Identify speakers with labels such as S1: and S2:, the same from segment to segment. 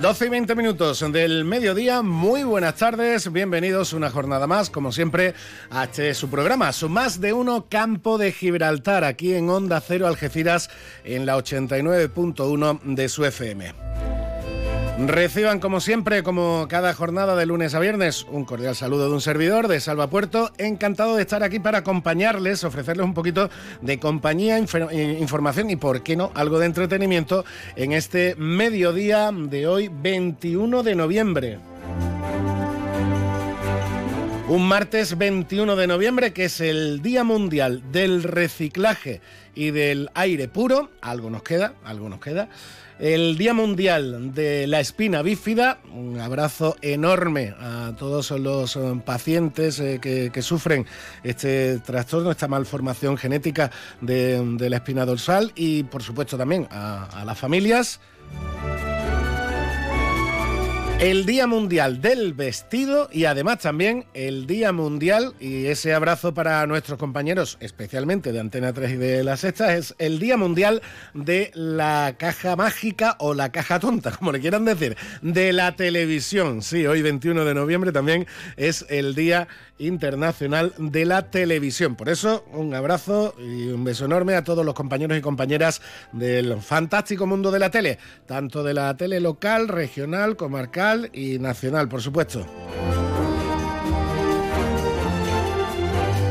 S1: 12 y 20 minutos del mediodía, muy buenas tardes, bienvenidos una jornada más, como siempre, a este su programa, su más de uno Campo de Gibraltar, aquí en Onda Cero Algeciras, en la 89.1 de su FM. Reciban como siempre, como cada jornada de lunes a viernes, un cordial saludo de un servidor de Salva Puerto. Encantado de estar aquí para acompañarles, ofrecerles un poquito de compañía, eh, información y, por qué no, algo de entretenimiento en este mediodía de hoy, 21 de noviembre. Un martes 21 de noviembre, que es el Día Mundial del Reciclaje y del Aire Puro. Algo nos queda, algo nos queda el Día Mundial de la Espina Bífida. Un abrazo enorme a todos los eh, pacientes eh, que, sufren este trastorno, esta malformación genética de, la espina dorsal y por supuesto también a las familias. El Día Mundial del Vestido y además también el Día Mundial, y ese abrazo para nuestros compañeros, especialmente de Antena 3 y de La Sexta, es el Día Mundial de la caja mágica o la caja tonta, como le quieran decir, de la televisión. Sí, hoy 21 de noviembre también es el Día Internacional de la Televisión. Por eso, un abrazo y un beso enorme a todos los compañeros y compañeras del fantástico mundo de la tele, tanto de la tele local, regional, comarcal y nacional, por supuesto.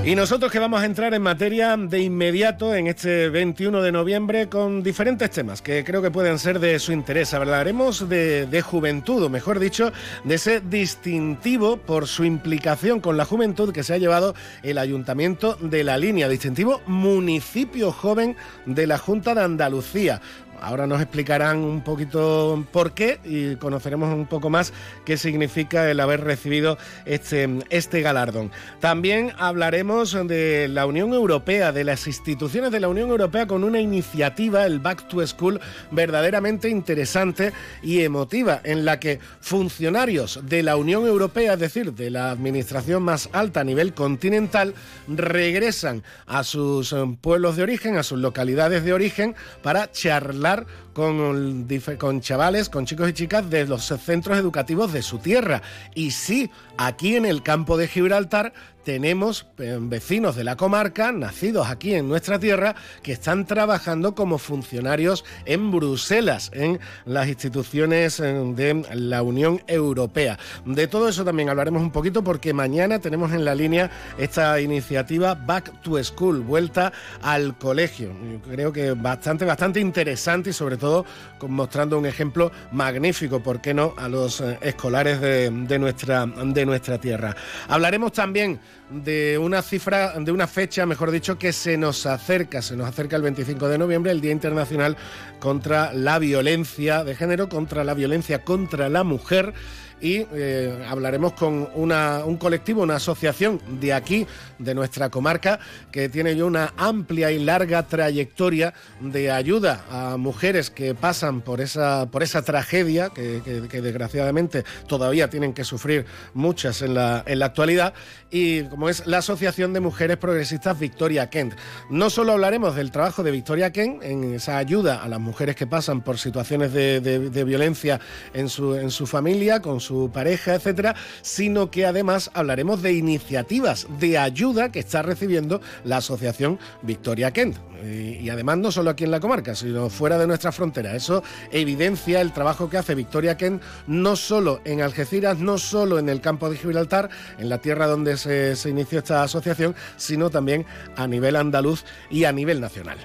S1: Y nosotros que vamos a entrar en materia de inmediato en este 21 de noviembre con diferentes temas que creo que pueden ser de su interés. Hablaremos de, de, juventud, o mejor dicho, de ese distintivo por su implicación con la juventud que se ha llevado el Ayuntamiento de la Línea, distintivo municipio joven de la Junta de Andalucía. Ahora nos explicarán un poquito por qué y conoceremos un poco más qué significa el haber recibido este, este galardón. También hablaremos de la Unión Europea, de las instituciones de la Unión Europea con una iniciativa, el Back to School, verdaderamente interesante y emotiva, en la que funcionarios de la Unión Europea, es decir, de la administración más alta a nivel continental, regresan a sus eh, pueblos de origen, a sus localidades de origen, para charlar con, con chavales, con chicos y chicas de los centros educativos de su tierra. Y sí, aquí en el campo de Gibraltar tenemos eh, vecinos de la comarca, nacidos aquí en nuestra tierra, que están trabajando como funcionarios en Bruselas, en las instituciones eh, de la Unión Europea. De todo eso también hablaremos un poquito porque mañana tenemos en la línea esta iniciativa Back to School, vuelta al colegio. Creo que bastante, bastante interesante y sobre todo mostrando un ejemplo magnífico, ¿por qué no?, a los eh, escolares de, nuestra, de nuestra tierra. Hablaremos también de una cifra, de una fecha, mejor dicho, que se nos acerca, se nos acerca el 25 de noviembre, el Día Internacional contra la Violencia de Género, contra la violencia contra la mujer y eh, hablaremos con un colectivo, una asociación de aquí, de nuestra comarca, que tiene ya una amplia y larga trayectoria de ayuda a mujeres que pasan por esa, por esa tragedia que, desgraciadamente todavía tienen que sufrir muchas en la, en la actualidad, y como es la Asociación de Mujeres Progresistas Victoria Kent. No solo hablaremos del trabajo de Victoria Kent en esa ayuda a las mujeres que pasan por situaciones de, de violencia en su, en su familia, con su pareja, etcétera, sino que además hablaremos de iniciativas de ayuda que está recibiendo la Asociación Victoria Kent. Y, además no solo aquí en la comarca, sino fuera de nuestra frontera. Eso evidencia el trabajo que hace Victoria Kent no solo en Algeciras, no solo en el campo de Gibraltar, en la tierra donde se, se inició esta asociación, sino también a nivel andaluz y a nivel nacional.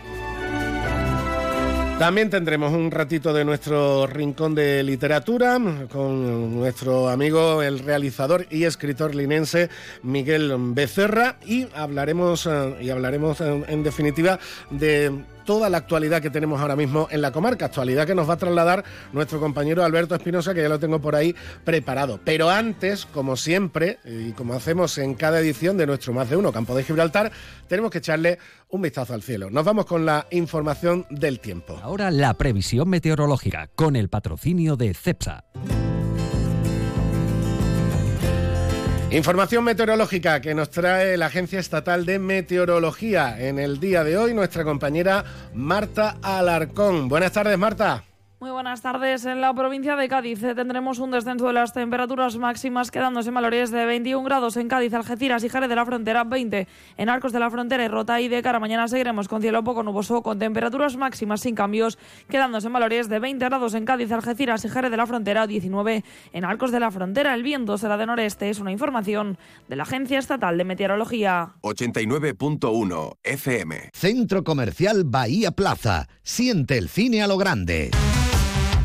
S1: También tendremos un ratito de nuestro rincón de literatura con nuestro amigo, el realizador y escritor linense Miguel Becerra y hablaremos, eh, y hablaremos en definitiva de toda la actualidad que tenemos ahora mismo en la comarca, actualidad que nos va a trasladar nuestro compañero Alberto Espinosa, que ya lo tengo por ahí preparado. Pero antes, como siempre, y como hacemos en cada edición de nuestro Más de Uno Campo de Gibraltar, tenemos que echarle un vistazo al cielo. Nos vamos con la información del tiempo.
S2: Ahora la previsión meteorológica con el patrocinio de CEPSA.
S1: Información meteorológica que nos trae la Agencia Estatal de Meteorología. En el día de hoy, nuestra compañera Marta Alarcón. Buenas tardes, Marta.
S3: Muy buenas tardes. En la provincia de Cádiz eh, tendremos un descenso de las temperaturas máximas quedándose en valores de 21 grados en Cádiz, Algeciras y Jerez de la Frontera, 20 en Arcos de la Frontera y Rota y de cara mañana seguiremos con cielo poco nuboso con temperaturas máximas sin cambios quedándose en valores de 20 grados en Cádiz, Algeciras y Jerez de la Frontera, 19 en Arcos de la Frontera. El viento será de noreste. Es una información de la Agencia Estatal de Meteorología.
S4: 89.1 FM. Centro Comercial Bahía Plaza. Siente el cine a lo grande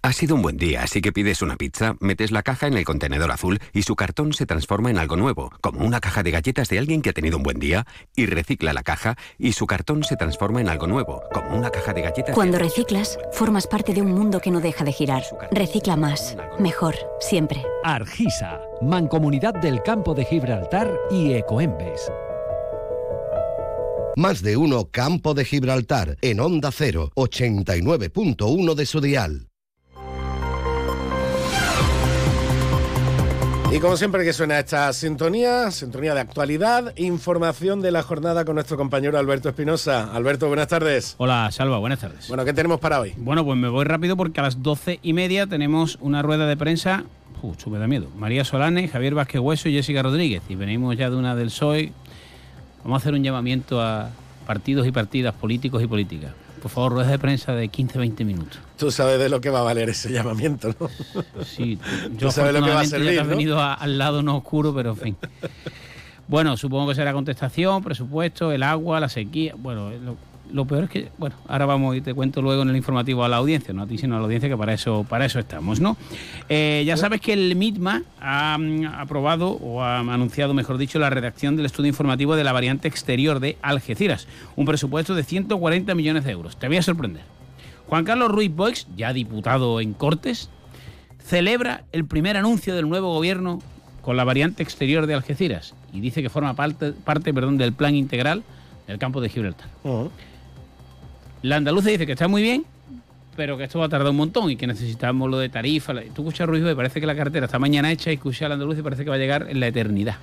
S5: Ha sido un buen día, así que pides una pizza, metes la caja en el contenedor azul y su cartón se transforma en algo nuevo, como una caja de galletas de alguien que ha tenido un buen día, y recicla la caja y su cartón se transforma en algo nuevo, como una caja de galletas.
S6: Cuando reciclas, formas parte de un mundo que no deja de girar. Recicla más, mejor, siempre.
S2: Argisa, Mancomunidad del Campo de Gibraltar y Ecoembes.
S4: Más de uno Campo de Gibraltar en Onda 0, 89.1 de su dial.
S1: Y como siempre que suena esta sintonía, sintonía de actualidad, información de la jornada con nuestro compañero Alberto Espinosa. Alberto, buenas tardes.
S7: Hola, Salva, buenas tardes.
S1: Bueno, ¿qué tenemos para hoy?
S7: Bueno, pues me voy rápido porque a las doce y media tenemos una rueda de prensa. Uh, me da miedo. María Solane, Javier Vázquez Hueso y Jessica Rodríguez. Y venimos ya de una del PSOE. Vamos a hacer un llamamiento a partidos y partidas políticos y políticas. Por favor, rueda de prensa de 15-20 minutos.
S1: Tú sabes de lo que va a valer ese llamamiento, ¿no?
S7: Sí, yo sabes lo que va a servir, ya venido al lado no oscuro, pero en fin. Bueno, supongo que será contestación, presupuesto, el agua, la sequía. Bueno, lo, peor es que, bueno, ahora vamos y te cuento luego en el informativo a la audiencia, no a ti, sino a la audiencia, que para eso, para eso estamos, ¿no? Eh, ya sabes que el MITMA ha mm, aprobado, o ha anunciado, mejor dicho, la redacción del estudio informativo de la variante exterior de Algeciras, un presupuesto de 140 millones de euros. Te voy a sorprender. Juan Carlos Ruiz Boix, ya diputado en Cortes, celebra el primer anuncio del nuevo gobierno con la variante exterior de Algeciras y dice que forma parte, parte perdón, del plan integral del campo de Gibraltar. La andaluza dice que está muy bien, pero que esto va a tardar un montón y que necesitamos lo de tarifa. Tú escuchas Ruiz y parece que la cartera está mañana hecha y escucha la andaluza y parece que va a llegar en la eternidad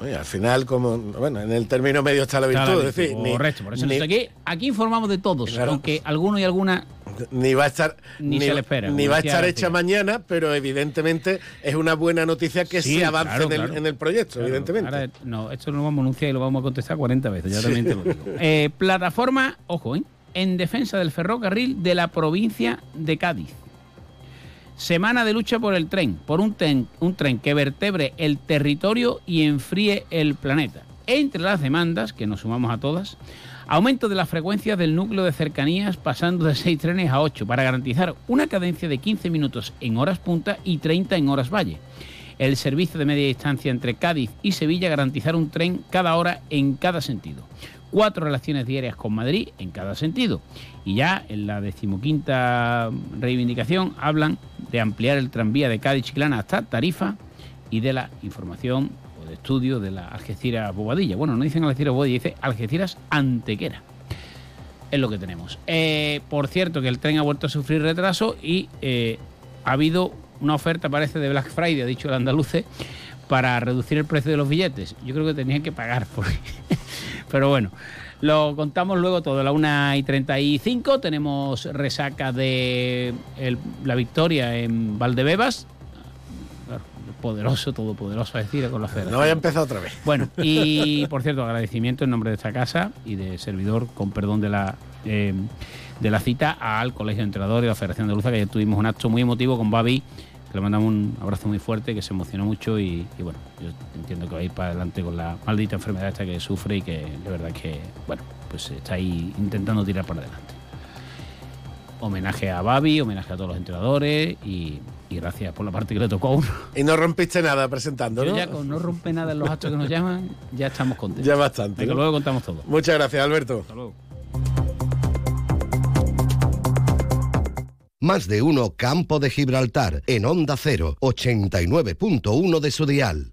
S1: al final, como bueno, en el término medio está la virtud. decir,
S7: correcto, por eso aquí, aquí informamos de todos, aunque alguno y alguna
S1: ni va a estar ni, se le espera, ni va a estar hecha mañana, pero evidentemente es una buena noticia que se avance en, el, proyecto, evidentemente.
S7: no, esto lo vamos a anunciar y lo vamos a contestar 40 veces, ya también te lo digo. Eh, plataforma, ojo, ¿eh? en defensa del ferrocarril de la provincia de Cádiz. Semana de lucha por el tren, por un, un tren que vertebre el territorio y enfríe el planeta. Entre las demandas, que nos sumamos a todas, aumento de la frecuencia del núcleo de cercanías pasando de 6 trenes a 8 para garantizar una cadencia de 15 minutos en horas punta y 30 en horas valle. El servicio de media distancia entre Cádiz y Sevilla garantizar un tren cada hora en cada sentido cuatro relaciones diarias con Madrid en cada sentido. Y ya en la decimoquinta reivindicación hablan de ampliar el tranvía de Cádiz Chiclana hasta Tarifa y de la información de estudio de la Algeciras Bobadilla. Bueno, no dicen Algeciras Bobadilla, dice Algeciras Antequera. Es lo que tenemos. Eh, por cierto, que el tren ha vuelto a sufrir retraso y eh, ha habido una oferta, parece, de Black Friday, ha dicho el andaluce, para reducir el precio de los billetes. Yo creo que tenían que pagar, pero bueno. Lo contamos luego todo, a la 1 y 35 tenemos resaca de la victoria en Valdebebas. Poderoso, todopoderoso a decir con la fe.
S1: No vaya a empezar otra vez.
S7: Bueno, y por cierto, agradecimiento en nombre de esta casa y de servidor, con perdón de la, eh, de la cita, al Colegio de Entrenadores y la Federación de Luza, que ayer tuvimos un acto muy emotivo con Babi
S8: que le mandamos un abrazo muy fuerte, que se emocionó mucho y, bueno, yo entiendo que va a ir para adelante con la maldita enfermedad esta que sufre y que de verdad que, bueno, pues está ahí intentando tirar para adelante. Homenaje a Babi, homenaje a todos los entrenadores y, gracias por la parte que le tocó a uno.
S1: Y no rompiste nada presentando, ¿no?
S8: ya con no rompe nada en los actos que nos llaman, ya estamos contentos.
S1: Ya bastante.
S8: ¿no? luego contamos todo.
S1: Muchas gracias, Alberto.
S8: Hasta luego.
S4: Más de uno Campo de Gibraltar en Onda 0, 89.1 de su dial.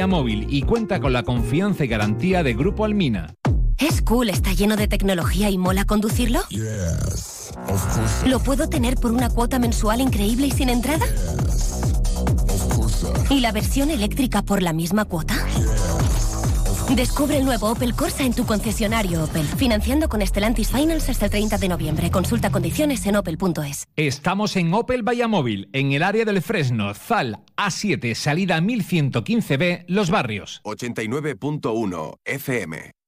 S9: Móvil y cuenta con la confianza y garantía de Grupo Almina.
S10: ¿Es cool, está lleno de tecnología y mola conducirlo? ¿Lo puedo tener por una cuota mensual increíble y sin entrada? ¿Y la versión eléctrica por la misma cuota? Descubre el nuevo Opel Corsa en tu concesionario Opel. Financiando con Estelantis Finance hasta el 30 de noviembre. Consulta condiciones en opel.es.
S9: Estamos en Opel Vallamóvil, en el área del Fresno, Zal, A7, salida 1115B, Los Barrios.
S4: 89.1 FM.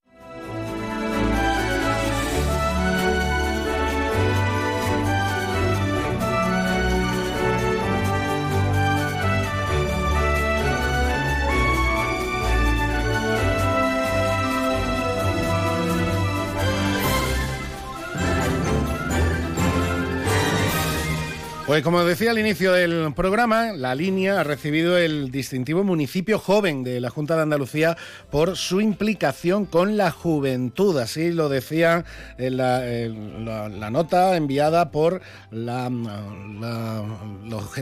S1: Pues como decía al inicio del programa, la línea ha recibido el distintivo municipio joven de la Junta de Andalucía por su implicación con la juventud. Así lo decía en la, nota enviada por los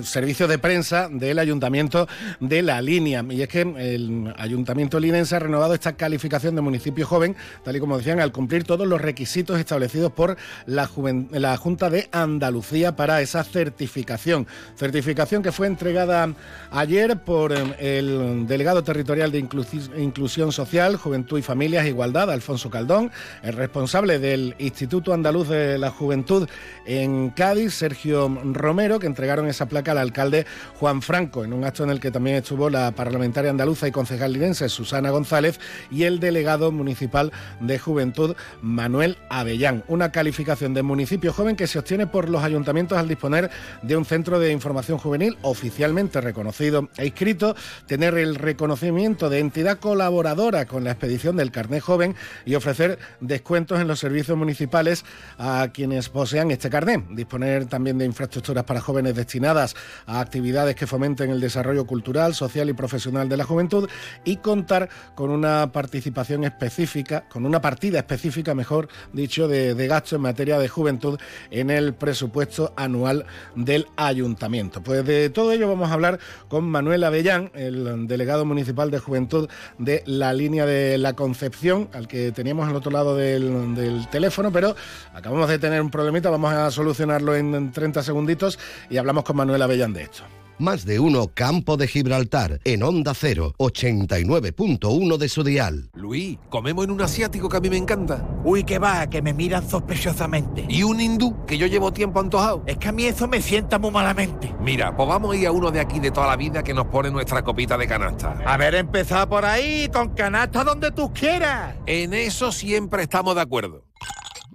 S1: servicios de prensa del Ayuntamiento de la línea. Y es que el Ayuntamiento linense ha renovado esta calificación de municipio joven, tal y como decían, al cumplir todos los requisitos establecidos por la, la Junta de Andalucía para esa certificación certificación. Certificación que fue entregada ayer por em, el delegado territorial de Inclusión Social, Juventud y Familias, Igualdad, Alfonso Caldón, el responsable del Instituto Andaluz de la Juventud en Cádiz, Sergio Romero, que entregaron esa placa al alcalde Juan Franco, en un acto en el que también estuvo la parlamentaria andaluza y concejal linense Susana González y el delegado municipal de Juventud Manuel Avellán. Una calificación de municipio joven que se obtiene por los ayuntamientos al disponer de un centro de información juvenil oficialmente reconocido. E inscrito, tener el reconocimiento de entidad colaboradora con la expedición del carnet joven y ofrecer descuentos en los servicios municipales a quienes posean este carnet, disponer también de infraestructuras para jóvenes destinadas a actividades que fomenten el desarrollo cultural, social y profesional de la juventud y contar con una participación específica, con una partida específica, mejor dicho, de, de gasto en materia de juventud en el presupuesto anual del ayuntamiento. Pues de todo ello vamos a hablar con Manuel Avellán, el delegado municipal de Juventud de la línea de la Concepción, al que teníamos al otro lado del, teléfono, pero acabamos de tener un problemita, vamos a solucionarlo en 30 segunditos y hablamos con Manuel Avellán de esto.
S4: Más de uno Campo de Gibraltar en Onda 0, 89.1 de su dial.
S11: Luis, comemos en un asiático que a mí me encanta.
S12: Uy, que va, que me miran sospechosamente.
S11: Y un hindú que yo llevo tiempo antojado.
S12: Es que a mí eso me sienta muy malamente.
S11: Mira, pues vamos a ir a uno de aquí de toda la vida que nos pone nuestra copita de canasta.
S12: A ver, empezar por ahí, con canasta donde tú quieras.
S11: En eso siempre estamos de acuerdo.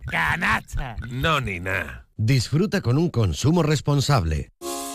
S12: Canasta.
S11: No, ni nada.
S4: Disfruta con un consumo responsable.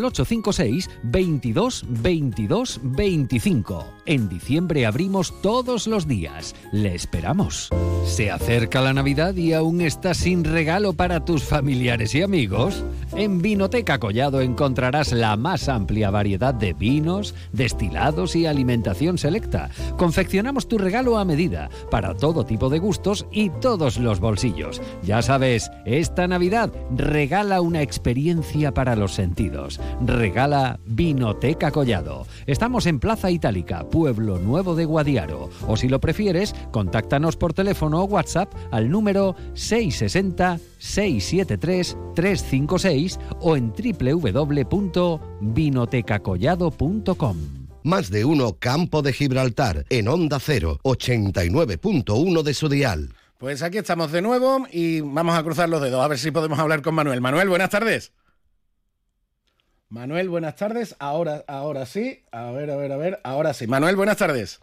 S2: el 856 22 22 25. En diciembre abrimos todos los días. Le esperamos. ¿Se acerca la Navidad y aún estás sin regalo para tus familiares y amigos? En Vinoteca Collado encontrarás la más amplia variedad de vinos, destilados y alimentación selecta. Confeccionamos tu regalo a medida para todo tipo de gustos y todos los bolsillos. Ya sabes, esta Navidad regala una experiencia para los sentidos. Regala Vinoteca Collado. Estamos en Plaza Itálica, Pueblo Nuevo de Guadiaro. O si lo prefieres, contáctanos por teléfono o WhatsApp al número 660 673 356 o en www.vinotecacollado.com.
S4: Más de uno Campo de Gibraltar en Onda 0, 89.1 de su dial.
S1: Pues aquí estamos de nuevo y vamos a cruzar los dedos a ver si podemos hablar con Manuel. Manuel, buenas tardes. Manuel, buenas tardes. Ahora, ahora sí. A ver, a ver, a ver. Ahora sí. Manuel, buenas tardes.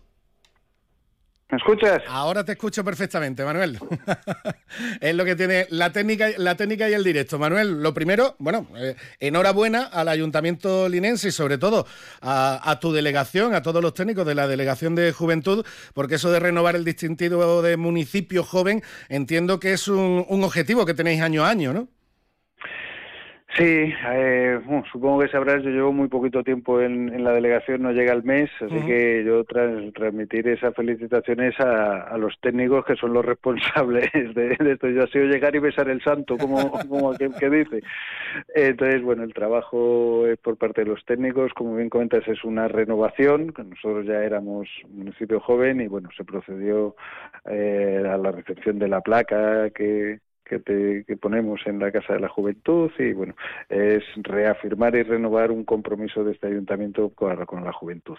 S13: ¿Me escuchas?
S1: Ahora te escucho perfectamente, Manuel. es lo que tiene la técnica, la técnica y el directo. Manuel, lo primero, bueno, eh, enhorabuena al Ayuntamiento Linense y sobre todo a, tu delegación, a todos los técnicos de la Delegación de Juventud, porque eso de renovar el distintivo de municipio joven, entiendo que es un, un objetivo que tenéis año a año, ¿no?
S13: Sí, eh, supongo que sabrás, yo llevo muy poquito tiempo en, la delegación, no llega el mes, así que yo transmitir esas felicitaciones a, los técnicos que son los responsables de, esto. Yo ha sido llegar y besar el santo, como, como aquel que dice. Entonces, bueno, el trabajo es por parte de los técnicos, como bien comentas, es una renovación, que nosotros ya éramos municipio joven y bueno, se procedió eh, a la recepción de la placa que que, ponemos en la Casa de la Juventud y bueno, es reafirmar y renovar un compromiso de este ayuntamiento con, la juventud.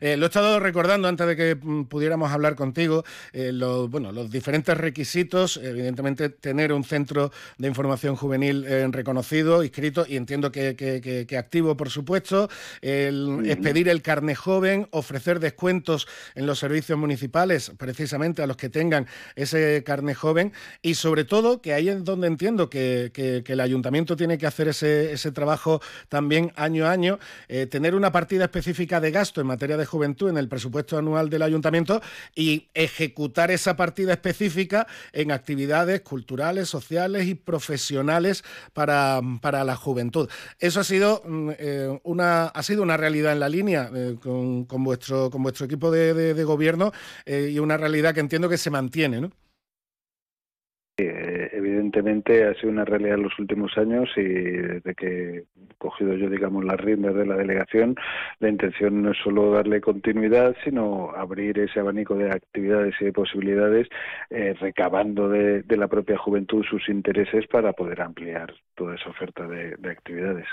S1: Eh, lo he estado recordando antes de que mm, pudiéramos hablar contigo, eh, los, bueno, los diferentes requisitos, evidentemente tener un centro de información juvenil eh, reconocido, inscrito y entiendo que, que, activo, por supuesto, el expedir el carne joven, ofrecer descuentos en los servicios municipales, precisamente a los que tengan ese carne joven y sobre todo que ahí es donde entiendo que, el ayuntamiento tiene que hacer ese, trabajo también año a año, eh, tener una partida específica de gasto en materia de juventud en el presupuesto anual del ayuntamiento y ejecutar esa partida específica en actividades culturales, sociales y profesionales para, la juventud. Eso ha sido, mm, eh, una, ha sido una realidad en la línea eh, con, vuestro, con vuestro equipo de, de gobierno y una realidad que entiendo que se mantiene, ¿no?
S13: Eh, evidentemente ha sido una realidad en los últimos años y desde que he cogido yo, digamos, las riendas de la delegación, la intención no es solo darle continuidad, sino abrir ese abanico de actividades y de posibilidades, eh, recabando de, la propia juventud sus intereses para poder ampliar toda esa oferta de, actividades.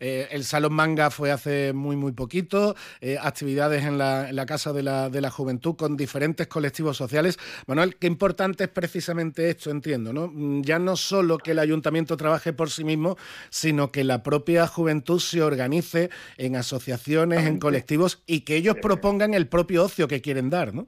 S1: Eh, el Salón Manga fue hace muy, muy poquito, actividades en la, en la Casa de la, de la Juventud con diferentes colectivos sociales. Manuel, qué importante es precisamente esto entiendo, ¿no? Mm, ya no solo que el ayuntamiento trabaje por sí mismo, sino que la propia juventud se organice en asociaciones, en colectivos y que ellos propongan el propio ocio que quieren dar, ¿no?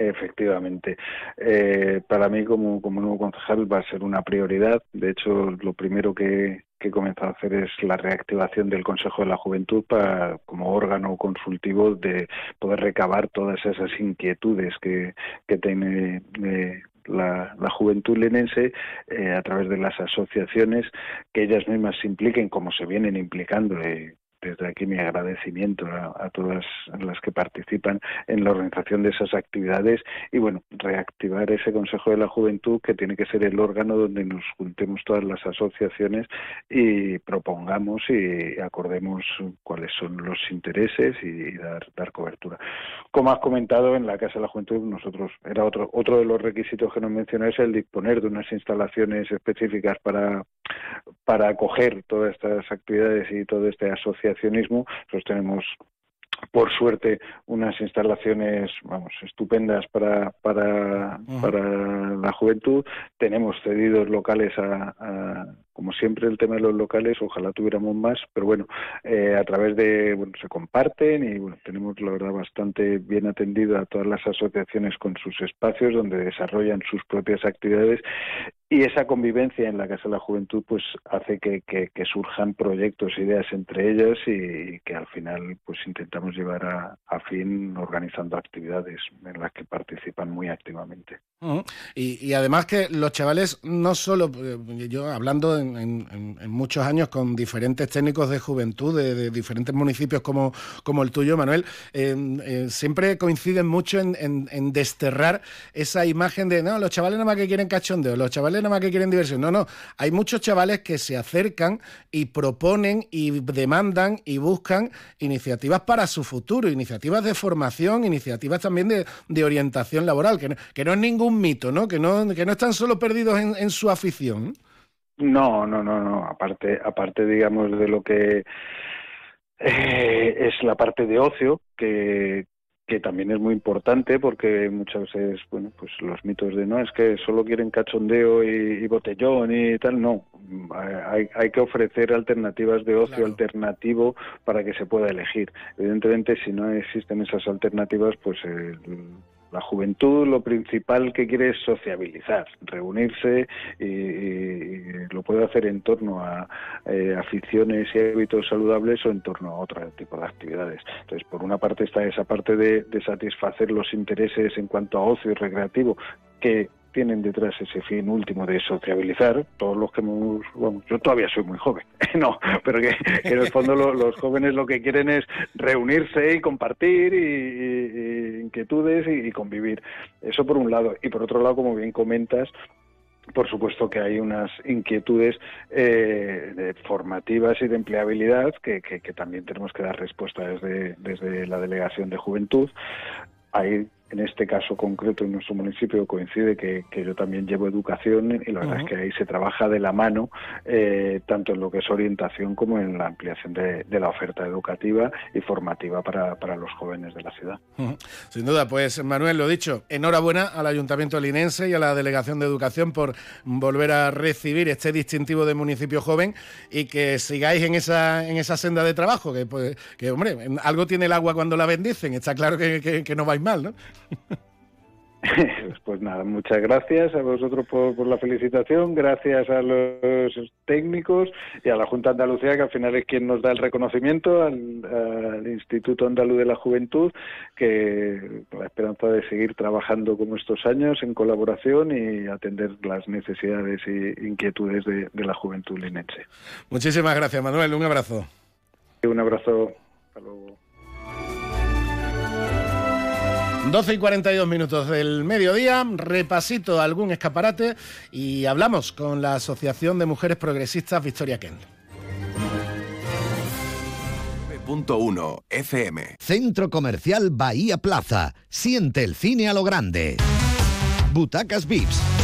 S13: Efectivamente. Eh, para mí, como, como nuevo concejal, va a ser una prioridad. De hecho, lo primero que, que he comenzado a hacer es la reactivación del Consejo de la Juventud para, como órgano consultivo de poder recabar todas esas inquietudes que, que tiene eh, la, juventud lenense eh, a través de las asociaciones que ellas mismas se impliquen como se vienen implicando eh, desde aquí mi agradecimiento a, todas las que participan en la organización de esas actividades y bueno, reactivar ese Consejo de la Juventud que tiene que ser el órgano donde nos juntemos todas las asociaciones y propongamos y acordemos cuáles son los intereses y, dar, dar cobertura. Como has comentado, en la Casa de la Juventud nosotros era otro, otro de los requisitos que nos mencionáis el disponer de unas instalaciones específicas para, para acoger todas estas actividades y todo este asociación asociacionismo, pues tenemos por suerte unas instalaciones vamos estupendas para para, para la juventud. Tenemos cedidos locales a, como siempre el tema de los locales ojalá tuviéramos más pero bueno eh, a través de bueno se comparten y bueno tenemos la verdad bastante bien atendido a todas las asociaciones con sus espacios donde desarrollan sus propias actividades y esa convivencia en la Casa de la Juventud pues hace que, que, surjan proyectos, ideas entre ellas y, que al final pues intentamos llevar a, a, fin organizando actividades en las que participan muy activamente.
S1: y, y, además que los chavales no solo, eh, yo hablando en, en, muchos años con diferentes técnicos de juventud de, diferentes municipios como, como el tuyo, Manuel, eh, eh, siempre coinciden mucho en, desterrar esa imagen de, no, los chavales nada más que quieren cachondeo, los chavales nada más que quieren diversión. No, no. Hay muchos chavales que se acercan y proponen y demandan y buscan iniciativas para su futuro, iniciativas de formación, iniciativas también de, orientación laboral, que no, que no es ningún mito, ¿no? Que no, que no están solo perdidos en, su afición.
S13: No, no, no, no. Aparte, aparte, digamos, de lo que eh, es la parte de ocio, que, que también es muy importante porque muchas veces, bueno, pues los mitos de no, es que solo quieren cachondeo y, botellón y tal, no. Hay, hay que ofrecer alternativas de ocio alternativo para que se pueda elegir. Evidentemente, si no existen esas alternativas, pues el, la juventud lo principal que quiere es sociabilizar, reunirse y, lo puede hacer en torno a eh, aficiones y hábitos saludables o en torno a otro tipo de actividades. Entonces, por una parte está esa parte de, de satisfacer los intereses en cuanto a ocio y recreativo que tienen detrás ese fin último de sociabilizar, todos los que hemos, bueno, yo todavía soy muy joven, no, pero que, en el fondo los jóvenes lo que quieren es reunirse y compartir y, inquietudes y, convivir. Eso por un lado. Y por otro lado, como bien comentas, por supuesto que hay unas inquietudes eh, formativas y de empleabilidad que, que, también tenemos que dar respuesta desde, desde la Delegación de Juventud. Hay en este caso concreto en nuestro municipio coincide que, yo también llevo educación y la verdad es que ahí se trabaja de la mano eh, tanto en lo que es orientación como en la ampliación de, la oferta educativa y formativa para, los jóvenes de la ciudad.
S1: Sin duda, pues Manuel, lo dicho, enhorabuena al Ayuntamiento Linense y a la Delegación de Educación por volver a recibir este distintivo de municipio joven y que sigáis en esa, en esa senda de trabajo, que, pues, que hombre, algo tiene el agua cuando la bendicen, está claro que, que no vais mal, ¿no?
S13: Pues nada, muchas gracias a vosotros por, la felicitación, gracias a los técnicos y a la Junta Andalucía, que al final es quien nos da el reconocimiento, al, Instituto Andaluz de la Juventud, que con la esperanza de seguir trabajando como estos años en colaboración y atender las necesidades e inquietudes de, de la juventud linense.
S1: Muchísimas gracias, Manuel. Un abrazo.
S13: Un abrazo. Hasta luego.
S1: 12 y 42 minutos del mediodía, repasito algún escaparate y hablamos con la Asociación de Mujeres Progresistas Victoria Kent.
S4: FM. Centro Comercial Bahía Plaza. Siente el cine a lo grande. Butacas VIPS,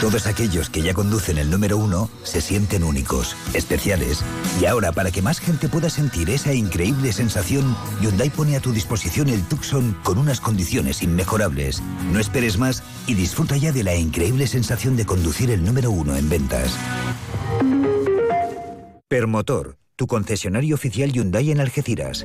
S14: Todos aquellos que ya conducen el número uno se sienten únicos, especiales. Y ahora, para que más gente pueda sentir esa increíble sensación, Hyundai pone a tu disposición el Tucson con unas condiciones inmejorables. No esperes más y disfruta ya de la increíble sensación de conducir el número uno en ventas. Permotor, tu concesionario oficial Hyundai en Algeciras.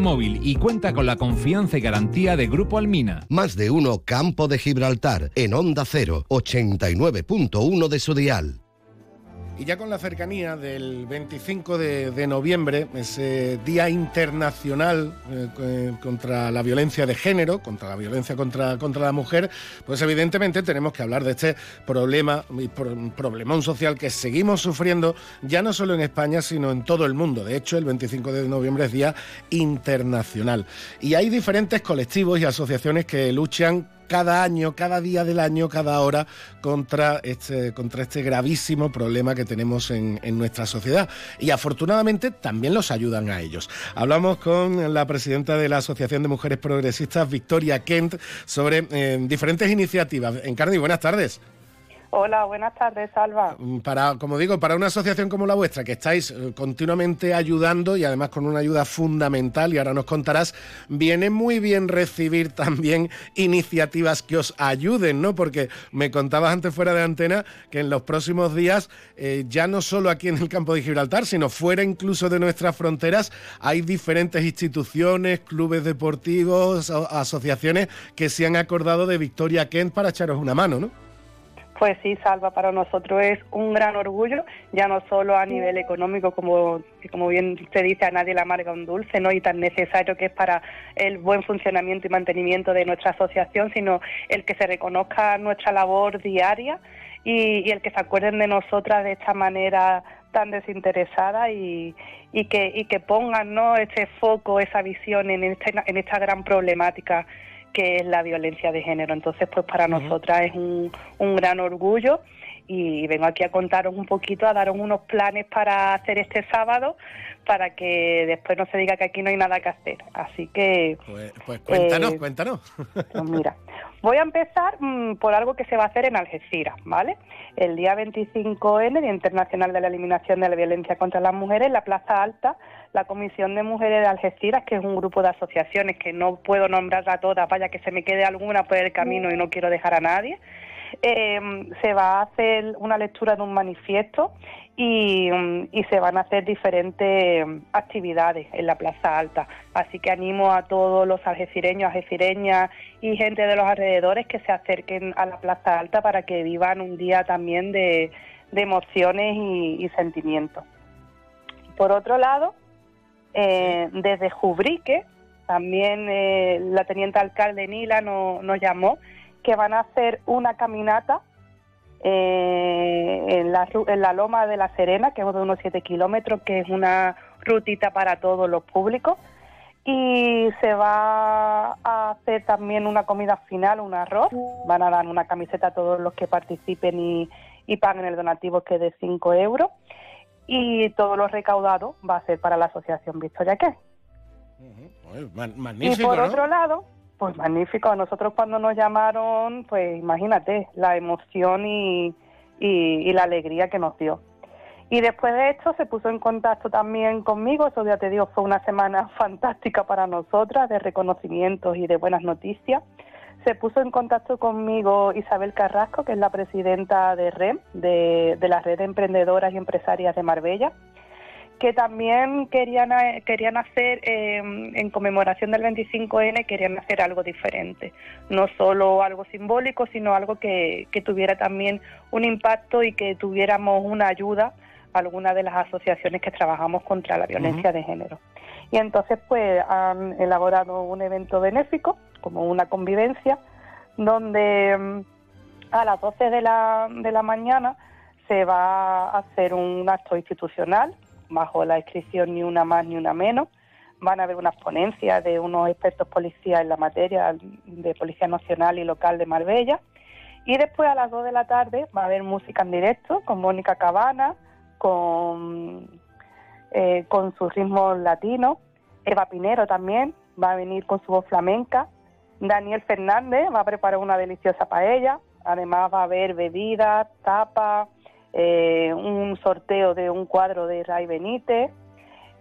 S9: Móvil y cuenta con la confianza y garantía de Grupo Almina.
S4: Más de uno Campo de Gibraltar en Onda 0, 89.1 de su dial.
S1: Y ya con la cercanía del 25 de, noviembre, ese Día Internacional eh, contra la Violencia de Género, contra la violencia contra, contra la mujer, pues evidentemente tenemos que hablar de este problema, problemón social que seguimos sufriendo ya no solo en España, sino en todo el mundo. De hecho, el 25 de noviembre es Día Internacional. Y hay diferentes colectivos y asociaciones que luchan cada año, cada día del año, cada hora contra este, contra este gravísimo problema que tenemos en, nuestra sociedad. Y afortunadamente también los ayudan a ellos. Hablamos con la presidenta de la Asociación de Mujeres Progresistas, Victoria Kent, sobre eh, diferentes iniciativas. Encarni, buenas tardes.
S15: Hola, buenas tardes, Salva.
S1: Mm, para, como digo, para una asociación como la vuestra, que estáis eh, continuamente ayudando y además con una ayuda fundamental, y ahora nos contarás, viene muy bien recibir también iniciativas que os ayuden, ¿no? Porque me contabas antes fuera de antena que en los próximos días, eh, ya no solo aquí en el campo de Gibraltar, sino fuera incluso de nuestras fronteras, hay diferentes instituciones, clubes deportivos, asociaciones que se han acordado de Victoria Kent para echaros una mano, ¿no?
S15: Pues sí, Salva, para nosotros es un gran orgullo, ya no solo a nivel económico, como, como bien se dice, a nadie le amarga un dulce, ¿no? Y tan necesario que es para el buen funcionamiento y mantenimiento de nuestra asociación, sino el que se reconozca nuestra labor diaria y, el que se acuerden de nosotras de esta manera tan desinteresada y, y, que, y que pongan ¿no? este foco, esa visión en esta, en esta gran problemática que es la violencia de género. Entonces, pues para nosotras es un, un gran orgullo y vengo aquí a contaros un poquito, a daros unos planes para hacer este sábado, para que después no se diga que aquí no hay nada que hacer. Así que...
S1: Pues, pues cuéntanos, eh, cuéntanos.
S15: Pues mira, voy a empezar mm, por algo que se va a hacer en Algeciras, ¿vale? El día 25N, Día Internacional de la Eliminación de la Violencia contra las Mujeres, en la Plaza Alta, la Comisión de Mujeres de Algeciras, que es un grupo de asociaciones que no puedo nombrar a todas, vaya que se me quede alguna por el camino y no quiero dejar a nadie, eh, se va a hacer una lectura de un manifiesto y, se van a hacer diferentes actividades en la Plaza Alta. Así que animo a todos los algecireños, algecireñas y gente de los alrededores que se acerquen a la Plaza Alta para que vivan un día también de, emociones y, sentimientos. Por otro lado, eh, desde Jubrique, también eh, la teniente alcalde Nila nos llamó que van a hacer una caminata eh, en, la, en la Loma de la Serena, que es de unos 7 kilómetros, que es una rutita para todos los públicos. Y se va a hacer también una comida final, un arroz. Van a dar una camiseta a todos los que participen y, paguen el donativo que es de 5 euros. Y todo lo recaudado va a ser para la Asociación Victoria ¿Qué? y por otro lado, pues magnífico. A nosotros cuando nos llamaron, pues imagínate la emoción y, y, la alegría que nos dio. Y después de esto se puso en contacto también conmigo, eso ya te digo, fue una semana fantástica para nosotras de reconocimientos y de buenas noticias. Se puso en contacto conmigo Isabel Carrasco, que es la presidenta de REM, de, de la Red de Emprendedoras y Empresarias de Marbella, que también querían, eh, querían hacer, eh, en conmemoración del 25N, querían hacer algo diferente. No solo algo simbólico, sino algo que, tuviera también un impacto y que tuviéramos una ayuda a algunas de las asociaciones que trabajamos contra la violencia de género. Y entonces, pues, han elaborado un evento benéfico, como una convivencia, donde mm, a las 12 de la, de la mañana se va a hacer un acto institucional bajo la inscripción ni una más ni una menos. Van a haber unas ponencias de unos expertos policías en la materia de Policía Nacional y Local de Marbella. Y después a las 2 de la tarde va a haber música en directo con Mónica Cabana, con, eh, con sus ritmos latinos. Eva Pinero también va a venir con su voz flamenca. Daniel Fernández va a preparar una deliciosa paella. Además va a haber bebidas, tapas, eh, un sorteo de un cuadro de Ray Benítez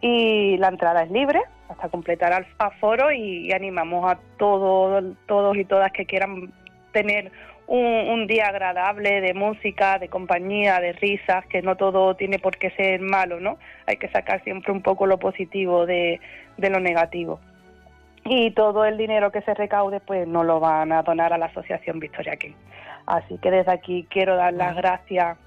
S15: y la entrada es libre hasta completar el aforo y, animamos a todos, todos y todas que quieran tener un, día agradable de música, de compañía, de risas, que no todo tiene por qué ser malo, ¿no? Hay que sacar siempre un poco lo positivo de, de lo negativo. Y todo el dinero que se recaude, pues no lo van a donar a la Asociación Victoria King. Así que desde aquí quiero dar las gracias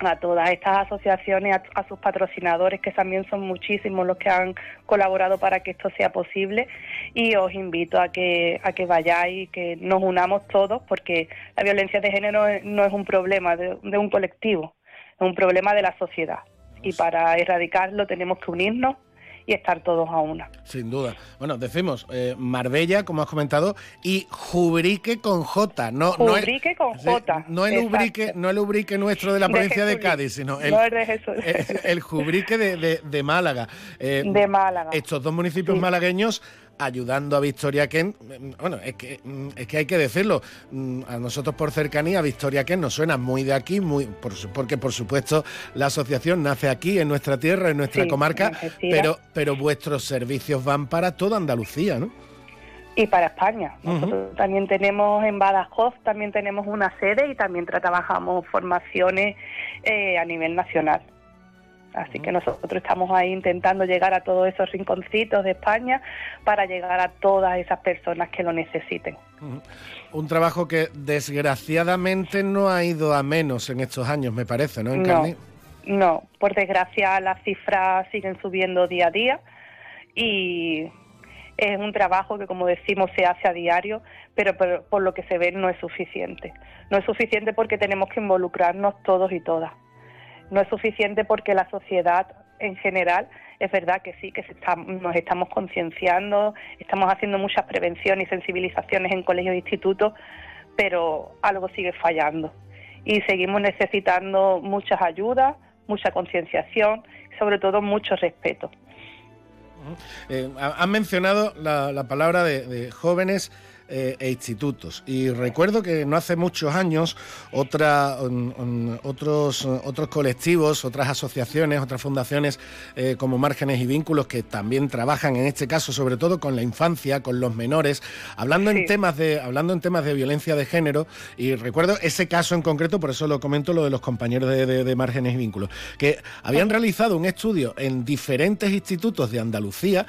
S15: a todas estas asociaciones, a, sus patrocinadores, que también son muchísimos los que han colaborado para que esto sea posible. Y os invito a que, a que vayáis, que nos unamos todos, porque la violencia de género no es un problema de, de un colectivo, es un problema de la sociedad. Y para erradicarlo tenemos que unirnos y estar todos a una.
S1: Sin duda. Bueno, decimos eh, Marbella, como has comentado, y Jubrique con J. No,
S15: Jubrique con J.
S1: No el, ubrique, no el ubrique nuestro de la provincia de, Cádiz, sino el, el, Jubrique de, de, Málaga.
S15: Eh, de Málaga.
S1: Estos dos municipios malagueños ayudando a Victoria Kent. Bueno, es que, mm, es que hay que decirlo. Mm, a nosotros por cercanía, Victoria Kent nos suena muy de aquí, muy porque por supuesto la asociación nace aquí, en nuestra tierra, en nuestra comarca, pero, pero vuestros servicios van para toda Andalucía, ¿no?
S15: Y para España. Nosotros también tenemos en Badajoz, también tenemos una sede y también trabajamos formaciones eh, a nivel nacional. Así que nosotros estamos ahí intentando llegar a todos esos rinconcitos de España para llegar a todas esas personas que lo necesiten.
S1: Un trabajo que desgraciadamente no ha ido a menos en estos años, me parece, ¿no?
S15: no, no, por desgracia las cifras siguen subiendo día a día y es un trabajo que, como decimos, se hace a diario, pero por, por lo que se ve no es suficiente. No es suficiente porque tenemos que involucrarnos todos y todas no es suficiente porque la sociedad en general es verdad que sí, que nos estamos concienciando, estamos haciendo muchas prevenciones y sensibilizaciones en colegios e institutos, pero algo sigue fallando. Y seguimos necesitando muchas ayudas, mucha concienciación, sobre todo mucho respeto.
S1: Eh, han mencionado la, palabra de jóvenes eh, e institutos. Y recuerdo que no hace muchos años otra, otros, otros colectivos, otras asociaciones, otras fundaciones eh, como Márgenes y Vínculos que también trabajan en este caso sobre todo con la infancia, con los menores, hablando en temas de hablando en temas de violencia de género. Y recuerdo ese caso en concreto, por eso lo comento lo de los compañeros de, de Márgenes y Vínculos, que habían realizado un estudio en diferentes institutos de Andalucía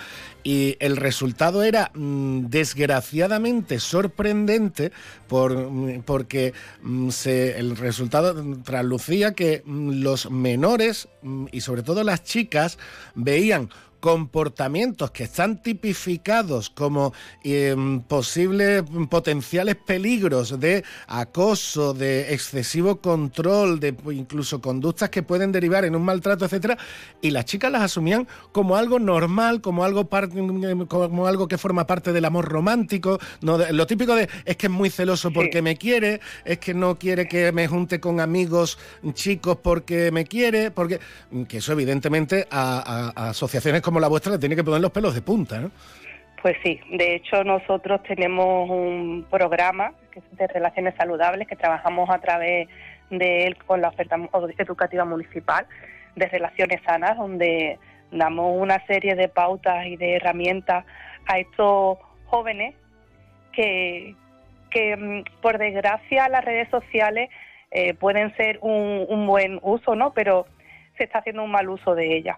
S1: y el resultado era mm, desgraciadamente sorprendente por, mm, porque mm, se, el resultado traslucía que los menores y sobre todo las chicas veían comportamientos que están tipificados como em, posibles potenciales peligros de acoso, de excesivo control, de incluso conductas que pueden derivar en un maltrato, etcétera, y las chicas las asumían como algo normal, como algo como algo que forma parte del amor romántico, no lo típico de es que es muy celoso porque me quiere, es que no quiere que me junte con amigos chicos porque me quiere, porque que eso evidentemente a asociaciones como la vuestra le tiene que poner los pelos de punta, ¿no?
S15: Pues sí, de hecho nosotros tenemos un programa de relaciones saludables que trabajamos a través de él con la oferta educativa municipal de relaciones sanas, donde damos una serie de pautas y de herramientas a estos jóvenes que, que mm, por desgracia las redes sociales eh, pueden ser un, un buen uso, ¿no? Pero se está haciendo un mal uso de ellas.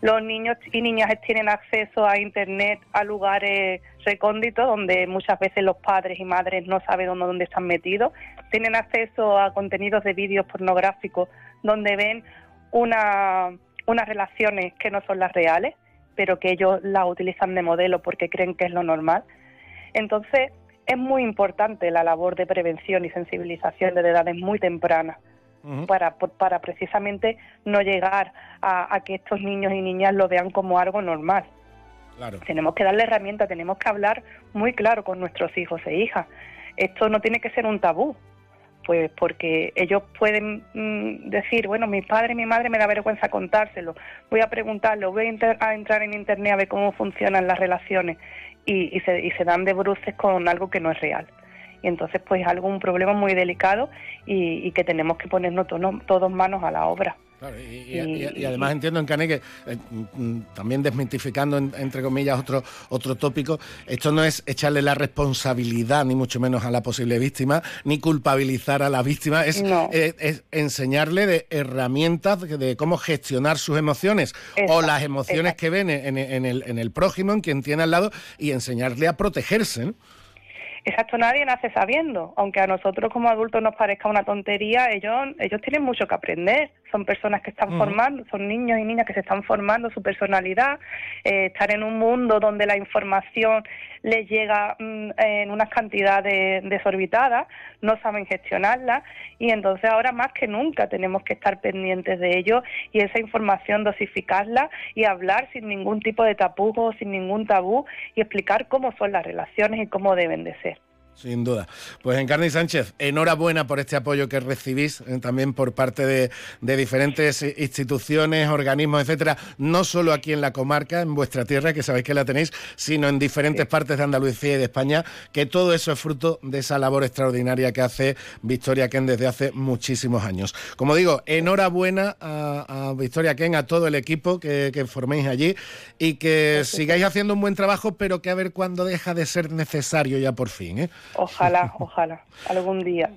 S15: Los niños y niñas tienen acceso a Internet a lugares recónditos donde muchas veces los padres y madres no saben dónde, están metidos. Tienen acceso a contenidos de vídeos pornográficos donde ven una, unas relaciones que no son las reales, pero que ellos las utilizan de modelo porque creen que es lo normal. Entonces, es muy importante la labor de prevención y sensibilización de edades muy tempranas para, para precisamente no llegar a, que estos niños y niñas lo vean como algo normal. Tenemos que darle herramientas, tenemos que hablar muy claro con nuestros hijos e hijas. Esto no tiene que ser un tabú, pues porque ellos pueden mm, decir, bueno, mi padre y mi madre me da vergüenza contárselo, voy a preguntarlo, voy a, entrar en internet a ver cómo funcionan las relaciones y, se, y se dan de bruces con algo que no es real y entonces pues es algo un problema muy delicado y, que tenemos que ponernos todos manos a la obra.
S1: y, además entiendo en Cane que eh, mm, también desmitificando entre comillas otro otro tópico, esto no es echarle la responsabilidad ni mucho menos a la posible víctima ni culpabilizar a la víctima, es, eh, enseñarle de herramientas de, cómo gestionar sus emociones o las emociones que ven en, el, en el prójimo, en quien tiene al lado y enseñarle a protegerse.
S15: Exacto, nadie nace sabiendo. Aunque a nosotros como adultos nos parezca una tontería, ellos, ellos tienen mucho que aprender. Son personas que están formando, son niños y niñas que se están formando su personalidad, eh, estar en un mundo donde la información les llega mm, en unas cantidades desorbitadas, no saben gestionarla y entonces ahora más que nunca tenemos que estar pendientes de ello y esa información dosificarla y hablar sin ningún tipo de tapujo, sin ningún tabú y explicar cómo son las relaciones y cómo deben de ser.
S1: Sin duda. Pues Encarni Sánchez, enhorabuena por este apoyo que recibís eh, también por parte de, diferentes instituciones, organismos, etcétera, no solo aquí en la comarca, en vuestra tierra, que sabéis que la tenéis, sino en diferentes partes de Andalucía y de España, que todo eso es fruto de esa labor extraordinaria que hace Victoria Ken desde hace muchísimos años. Como digo, enhorabuena a, Victoria Ken, a todo el equipo que, forméis allí y que sigáis haciendo un buen trabajo, pero que a ver cuándo deja de ser necesario ya por fin. ¿eh?
S15: Ojalá, ojalá, algún día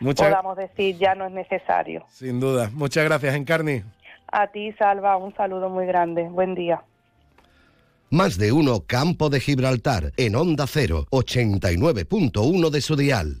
S15: podamos decir ya no es necesario.
S1: Sin duda. Muchas gracias, Encarni.
S15: A ti, Salva, un saludo muy grande. Buen día.
S4: Más de uno Campo de Gibraltar en Onda 0, 89.1 de su dial.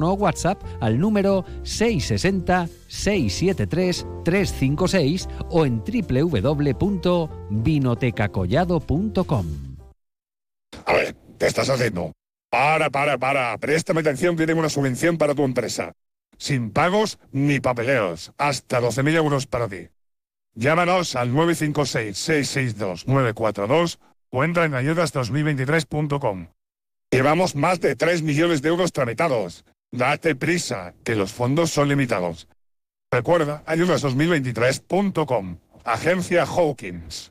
S2: o WhatsApp al número 660 673 356 o en www.vinotecacollado.com.
S16: A ver, ¿qué estás haciendo? Para, para, para. Préstame atención que tengo una subvención para tu empresa. Sin pagos ni papeleos. Hasta 12.000 euros para ti. Llámanos al 956-662-942 o entra en ayudas2023.com. Llevamos más de 3 millones de euros tramitados. Date prisa, que los fondos son limitados. Recuerda, ayudas2023.com. Agencia Hawkins.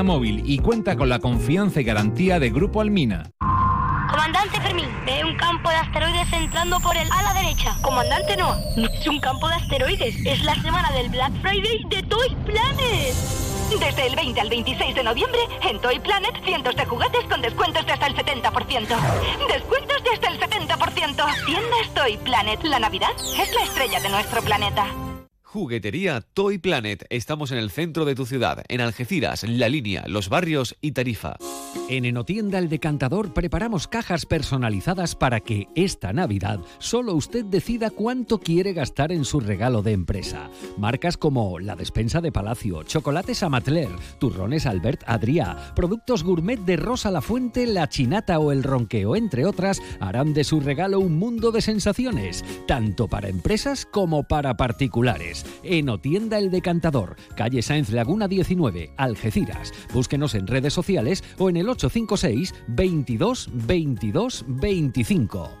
S9: Móvil y cuenta con la confianza y garantía de Grupo Almina.
S17: Comandante Fermín, ve un campo de asteroides entrando por el ala derecha. Comandante no, no es un campo de asteroides, es la semana del Black Friday de Toy Planet. Desde el 20 al 26 de noviembre, en Toy Planet, cientos de juguetes con descuentos de hasta el 70%. Descuentos de hasta el 70%. Tiendas Toy Planet. La Navidad es la estrella de nuestro planeta.
S18: Juguetería Toy Planet. Estamos en el centro de tu ciudad, en Algeciras, La Línea, Los Barrios y Tarifa.
S2: En Enotienda El Decantador preparamos cajas personalizadas para que esta Navidad solo usted decida cuánto quiere gastar en su regalo de empresa. Marcas como la despensa de Palacio, chocolates Amatler, turrones Albert Adrià, productos gourmet de Rosa La Fuente, La Chinata o El Ronqueo, entre otras, harán de su regalo un mundo de sensaciones, tanto para empresas como para particulares. Enotienda El Decantador, calle Sáenz Laguna 19, Algeciras. Búsquenos en redes sociales o en el 856 22 22 25.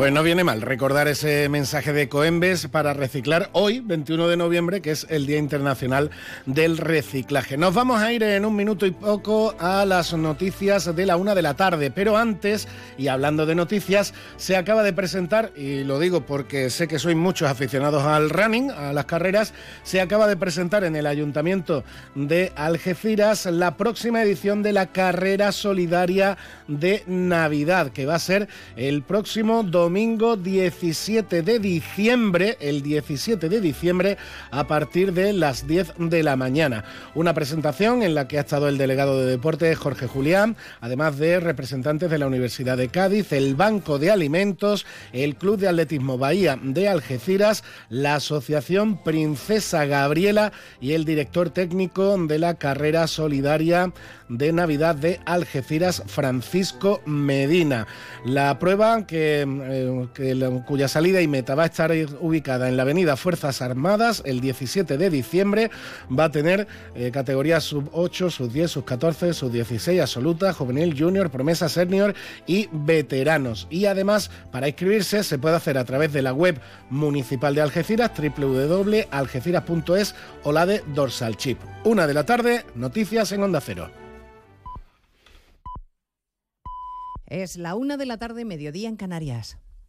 S1: Pues no viene mal recordar ese mensaje de Coembes para reciclar hoy, 21 de noviembre, que es el Día Internacional del Reciclaje. Nos vamos a ir en un minuto y poco a las noticias de la una de la tarde, pero antes, y hablando de noticias, se acaba de presentar, y lo digo porque sé que sois muchos aficionados al running, a las carreras, se acaba de presentar en el Ayuntamiento de Algeciras la próxima edición de la Carrera Solidaria de Navidad, que va a ser el próximo domingo domingo 17 de diciembre, el 17 de diciembre, a partir de las 10 de la mañana. Una presentación en la que ha estado el delegado de deportes Jorge Julián, además de representantes de la Universidad de Cádiz, el Banco de Alimentos, el Club de Atletismo Bahía de Algeciras, la Asociación Princesa Gabriela y el director técnico de la carrera solidaria de Navidad de Algeciras, Francisco Medina. La prueba que cuya salida y meta va a estar ubicada en la avenida Fuerzas Armadas el 17 de diciembre. Va a tener eh, categorías sub 8, sub 10, sub 14, sub 16, absoluta, juvenil, junior, promesa senior y veteranos. Y además, para inscribirse se puede hacer a través de la web municipal de Algeciras, www.algeciras.es o la de Dorsal Chip. Una de la tarde, noticias en Onda Cero.
S19: Es la una de la tarde, mediodía en Canarias.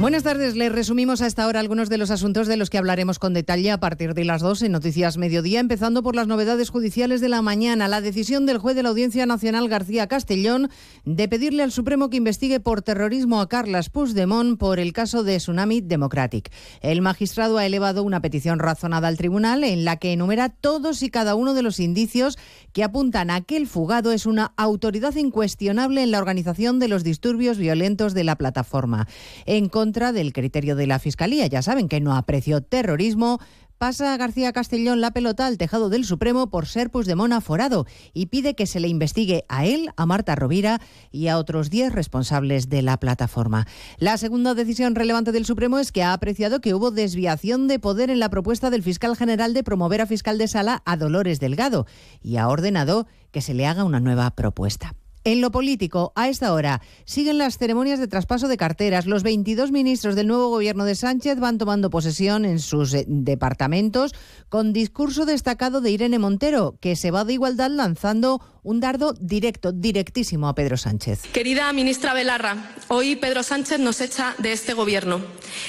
S19: Buenas tardes, les resumimos a esta hora algunos de los asuntos de los que hablaremos con detalle a partir de las 2 en Noticias Mediodía, empezando por las novedades judiciales de la mañana. La decisión del juez de la Audiencia Nacional García Castellón de pedirle al Supremo que investigue por terrorismo a Carlas Puigdemont por el caso de Tsunami Democratic. El magistrado ha elevado una petición razonada al tribunal en la que enumera todos y cada uno de los indicios que apuntan a que el fugado es una autoridad incuestionable en la organización de los disturbios violentos de la plataforma. En contra del criterio de la Fiscalía. Ya saben que no apreció terrorismo, pasa a García Castellón la pelota al tejado del Supremo por ser Puigdemont aforado y pide que se le investigue a él, a Marta Rovira y a otros 10 responsables de la plataforma. La segunda decisión relevante del Supremo es que ha apreciado que hubo desviación de poder en la propuesta del fiscal general de promover a fiscal de sala a Dolores Delgado y ha ordenado que se le haga una nueva propuesta. En lo político, a esta hora, siguen las ceremonias de traspaso de carteras. Los 22 ministros del nuevo gobierno de Sánchez van tomando posesión en sus eh, departamentos con discurso destacado de Irene Montero, que se va de igualdad lanzando un dardo directo, directísimo a Pedro Sánchez.
S20: Querida ministra Belarra, hoy Pedro Sánchez nos echa de este gobierno.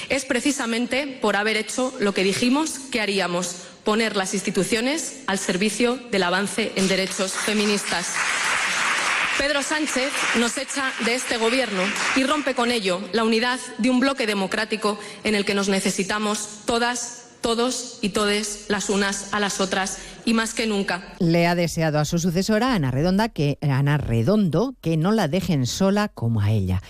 S20: Es precisamente por haber hecho lo que dijimos que haríamos, poner las instituciones al servicio del avance en derechos feministas. Pedro Sánchez nos echa de este gobierno y rompe con ello la unidad de un bloque democrático en el que nos necesitamos todas, todos y todes las unas a las otras y más que nunca.
S19: Le ha deseado a su sucesora Ana Redonda que Ana Redondo que no la dejen sola como a ella.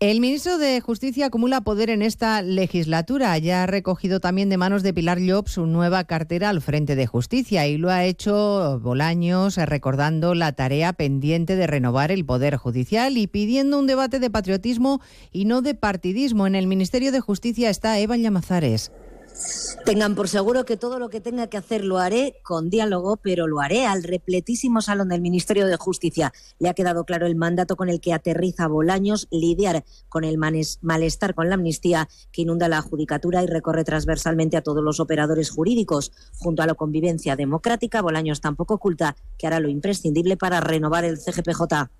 S19: El ministro de Justicia acumula poder en esta legislatura. Ya ha recogido también de manos de Pilar Llop su nueva cartera al frente de Justicia y lo ha hecho Bolaños recordando la tarea pendiente de renovar el Poder Judicial y pidiendo un debate de patriotismo y no de partidismo. En el Ministerio de Justicia está Eva Llamazares.
S21: Tengan por seguro que todo lo que tenga que hacer lo haré con diálogo, pero lo haré al repletísimo salón del Ministerio de Justicia. Le ha quedado claro el mandato con el que aterriza Bolaños, lidiar con el malestar con la amnistía que inunda la judicatura y recorre transversalmente a todos los operadores jurídicos. Junto a la convivencia democrática, Bolaños tampoco oculta que hará lo imprescindible para renovar el CGPJ.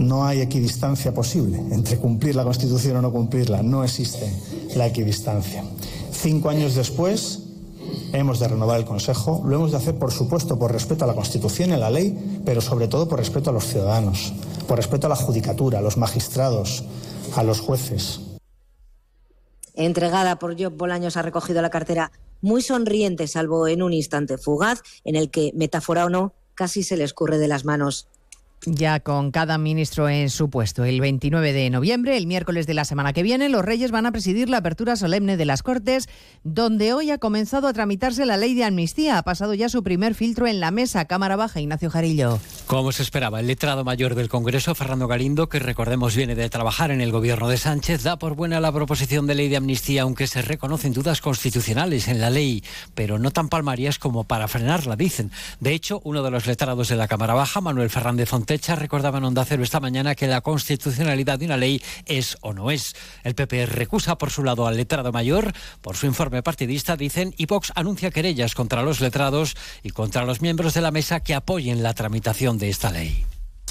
S22: No hay equidistancia posible entre cumplir la Constitución o no cumplirla. No existe la equidistancia. Cinco años después, hemos de renovar el Consejo. Lo hemos de hacer, por supuesto, por respeto a la Constitución y a la ley, pero sobre todo por respeto a los ciudadanos, por respeto a la judicatura, a los magistrados, a los jueces.
S21: Entregada por Job Bolaños ha recogido la cartera muy sonriente, salvo en un instante fugaz en el que, metáfora o no, casi se le escurre de las manos.
S19: Ya con cada ministro en su puesto. El 29 de noviembre, el miércoles de la semana que viene, los Reyes van a presidir la apertura solemne de las Cortes, donde hoy ha comenzado a tramitarse la ley de amnistía. Ha pasado ya su primer filtro en la mesa. Cámara Baja, Ignacio Jarillo.
S23: Como se esperaba, el letrado mayor del Congreso, Fernando Galindo, que recordemos viene de trabajar en el gobierno de Sánchez, da por buena la proposición de ley de amnistía, aunque se reconocen dudas constitucionales en la ley, pero no tan palmarias como para frenarla, dicen. De hecho, uno de los letrados de la Cámara Baja, Manuel Fernández Fonte, Techa recordaba en Onda Cero esta mañana que la constitucionalidad de una ley es o no es. El PP recusa por su lado al letrado mayor, por su informe partidista, dicen, y Vox anuncia querellas contra los letrados y contra los miembros de la mesa que apoyen la tramitación de esta ley.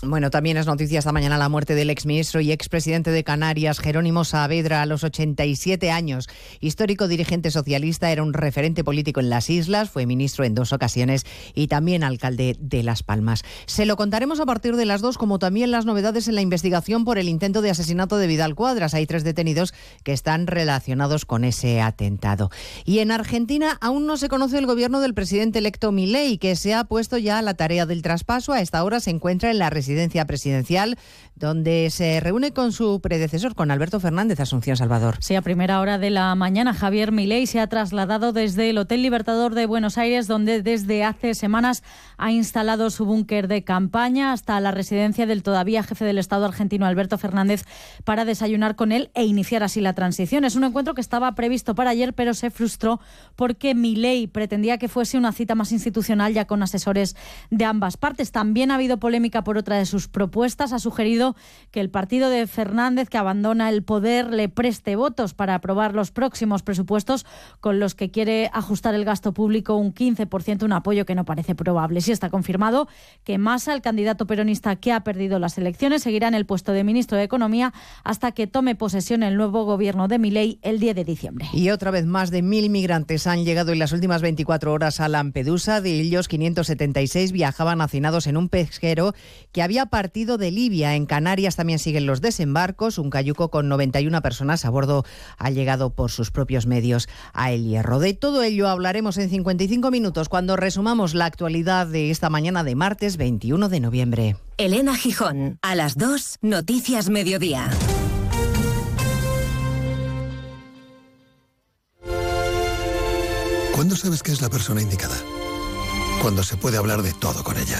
S19: Bueno, también es noticia esta mañana la muerte del exministro y expresidente de Canarias, Jerónimo Saavedra, a los 87 años. Histórico dirigente socialista, era un referente político en las islas, fue ministro en dos ocasiones y también alcalde de Las Palmas. Se lo contaremos a partir de las dos, como también las novedades en la investigación por el intento de asesinato de Vidal Cuadras. Hay tres detenidos que están relacionados con ese atentado. Y en Argentina aún no se conoce el gobierno del presidente electo Milei, que se ha puesto ya a la tarea del traspaso. A esta hora se encuentra en la residencia residencia presidencial, donde se reúne con su predecesor, con Alberto Fernández, Asunción Salvador.
S24: Sí, a primera hora de la mañana, Javier Milei se ha trasladado desde el Hotel Libertador de Buenos Aires, donde desde hace semanas ha instalado su búnker de campaña, hasta la residencia del todavía jefe del Estado argentino, Alberto Fernández, para desayunar con él e iniciar así la transición. Es un encuentro que estaba previsto para ayer, pero se frustró porque Milei pretendía que fuese una cita más institucional ya con asesores de ambas partes. También ha habido polémica por otra de sus propuestas. Ha sugerido que el partido de Fernández, que abandona el poder, le preste votos para aprobar los próximos presupuestos con los que quiere ajustar el gasto público un 15%, un apoyo que no parece probable. Sí está confirmado que Massa, el candidato peronista que ha perdido las elecciones, seguirá en el puesto de ministro de Economía hasta que tome posesión el nuevo gobierno de Milei el 10 de diciembre.
S19: Y otra vez más de mil migrantes han llegado en las últimas 24 horas a Lampedusa. De ellos, 576 viajaban hacinados en un pesquero que había partido de Libia. En Canarias también siguen los desembarcos. Un cayuco con 91 personas a bordo ha llegado por sus propios medios a El Hierro. De todo ello hablaremos en 55 minutos cuando resumamos la actualidad de esta mañana de martes 21 de noviembre.
S10: Elena Gijón, a las 2, Noticias Mediodía.
S25: ¿Cuándo sabes que es la persona indicada? Cuando se puede hablar de todo con ella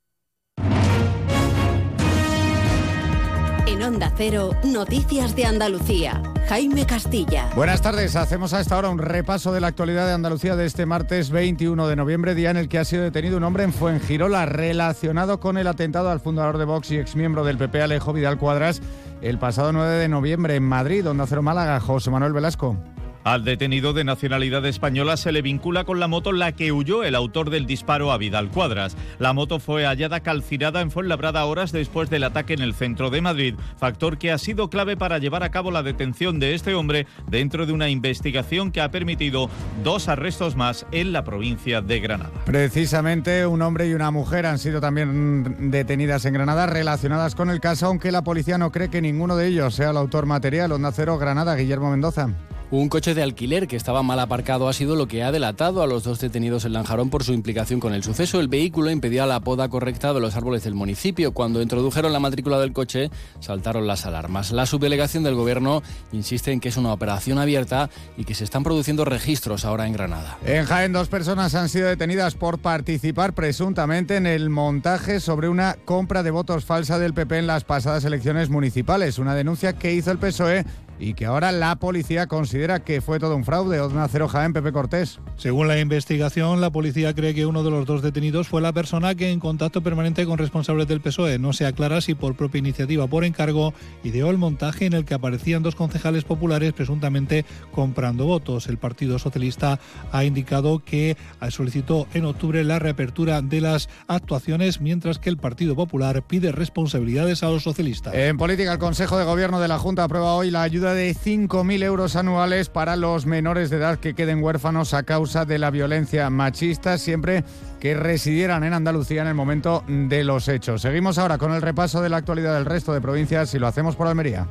S10: Cero, Noticias de Andalucía. Jaime Castilla.
S26: Buenas tardes. Hacemos a esta hora un repaso de la actualidad de Andalucía de este martes 21 de noviembre, día en el que ha sido detenido un hombre en Fuengirola relacionado con el atentado al fundador de Vox y exmiembro del PP Alejo Vidal Cuadras el pasado 9 de noviembre en Madrid, Onda Cero Málaga, José Manuel Velasco.
S27: Al detenido de nacionalidad española se le vincula con la moto la que huyó el autor del disparo a Vidal Cuadras. La moto fue hallada calcinada en Fuenlabrada horas después del ataque en el centro de Madrid, factor que ha sido clave para llevar a cabo la detención de este hombre dentro de una investigación que ha permitido dos arrestos más en la provincia de Granada.
S26: Precisamente un hombre y una mujer han sido también detenidas en Granada relacionadas con el caso, aunque la policía no cree que ninguno de ellos sea el autor material. Onda Cero Granada, Guillermo Mendoza.
S28: Un coche de alquiler que estaba mal aparcado ha sido lo que ha delatado a los dos detenidos en Lanjarón por su implicación con el suceso. El vehículo impedía la poda correcta de los árboles del municipio. Cuando introdujeron la matrícula del coche, saltaron las alarmas. La subdelegación del gobierno insiste en que es una operación abierta y que se están produciendo registros ahora en Granada.
S26: En Jaén, dos personas han sido detenidas por participar presuntamente en el montaje sobre una compra de votos falsa del PP en las pasadas elecciones municipales. Una denuncia que hizo el PSOE y que ahora la policía considera que fue todo un fraude. Odna Cero Jaén, Pepe Cortés.
S25: Según la investigación, la policía cree que uno de los dos detenidos fue la persona que en contacto permanente con responsables del PSOE. No se aclara si por propia iniciativa o por encargo ideó el montaje en el que aparecían dos concejales populares presuntamente comprando votos. El Partido Socialista ha indicado que solicitó en octubre la reapertura de las actuaciones, mientras que el Partido Popular pide responsabilidades a los socialistas.
S26: En política, el Consejo de Gobierno de la Junta aprueba hoy la ayuda de 5.000 euros anuales para los menores de edad que queden huérfanos a causa de la violencia machista, siempre que residieran en Andalucía en el momento de los hechos. Seguimos ahora con el repaso de la actualidad del resto de provincias y lo hacemos por Almería.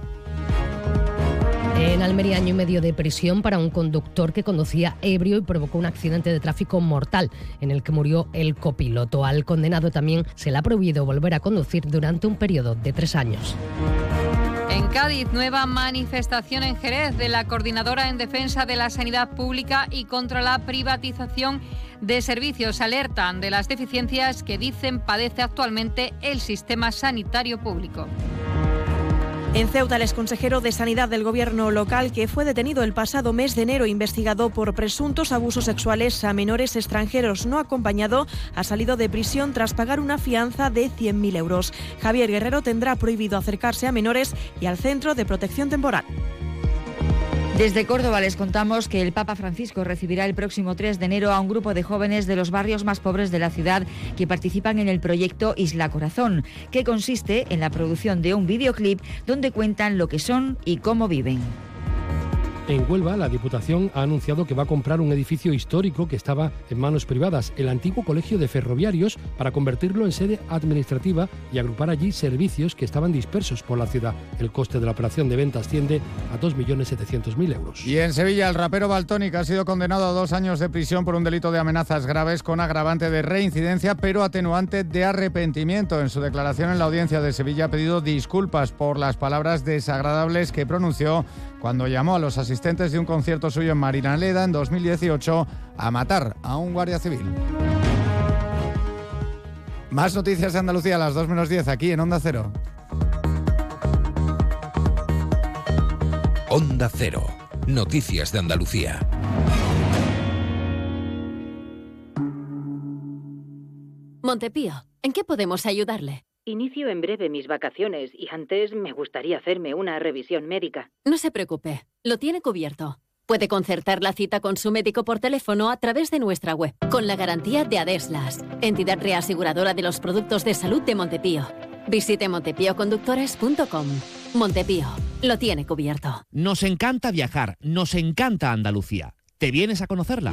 S23: En Almería, año y medio de prisión para un conductor que conducía ebrio y provocó un accidente de tráfico mortal en el que murió el copiloto. Al condenado también se le ha prohibido volver a conducir durante un periodo de tres años.
S29: En Cádiz, nueva manifestación en Jerez de la Coordinadora en Defensa de la Sanidad Pública y contra la privatización de servicios. Alertan de las deficiencias que dicen padece actualmente el sistema sanitario público.
S30: En Ceuta, el exconsejero de Sanidad del Gobierno local, que fue detenido el pasado mes de enero investigado por presuntos abusos sexuales a menores extranjeros no acompañado, ha salido de prisión tras pagar una fianza de 100.000 euros. Javier Guerrero tendrá prohibido acercarse a menores y al Centro de Protección Temporal.
S31: Desde Córdoba les contamos que el Papa Francisco recibirá el próximo 3 de enero a un grupo de jóvenes de los barrios más pobres de la ciudad que participan en el proyecto Isla Corazón, que consiste en la producción de un videoclip donde cuentan lo que son y cómo viven.
S22: En Huelva, la Diputación ha anunciado que va a comprar un edificio histórico que estaba en manos privadas, el antiguo Colegio de Ferroviarios, para convertirlo en sede administrativa y agrupar allí servicios que estaban dispersos por la ciudad. El coste de la operación de venta asciende a 2.700.000 euros.
S26: Y en Sevilla, el rapero Baltónica ha sido condenado a dos años de prisión por un delito de amenazas graves con agravante de reincidencia, pero atenuante de arrepentimiento. En su declaración en la audiencia de Sevilla ha pedido disculpas por las palabras desagradables que pronunció cuando llamó a los asistentes de un concierto suyo en Marinaleda en 2018 a matar a un guardia civil. Más noticias de Andalucía a las 2 menos 10 aquí en Onda Cero.
S4: Onda Cero. Noticias de Andalucía.
S32: Montepío, ¿en qué podemos ayudarle?
S33: Inicio en breve mis vacaciones y antes me gustaría hacerme una revisión médica.
S32: No se preocupe, lo tiene cubierto. Puede concertar la cita con su médico por teléfono a través de nuestra web, con la garantía de Adeslas, entidad reaseguradora de los productos de salud de Montepío. Visite montepíoconductores.com. Montepío, lo tiene cubierto.
S21: Nos encanta viajar, nos encanta Andalucía. ¿Te vienes a conocerla?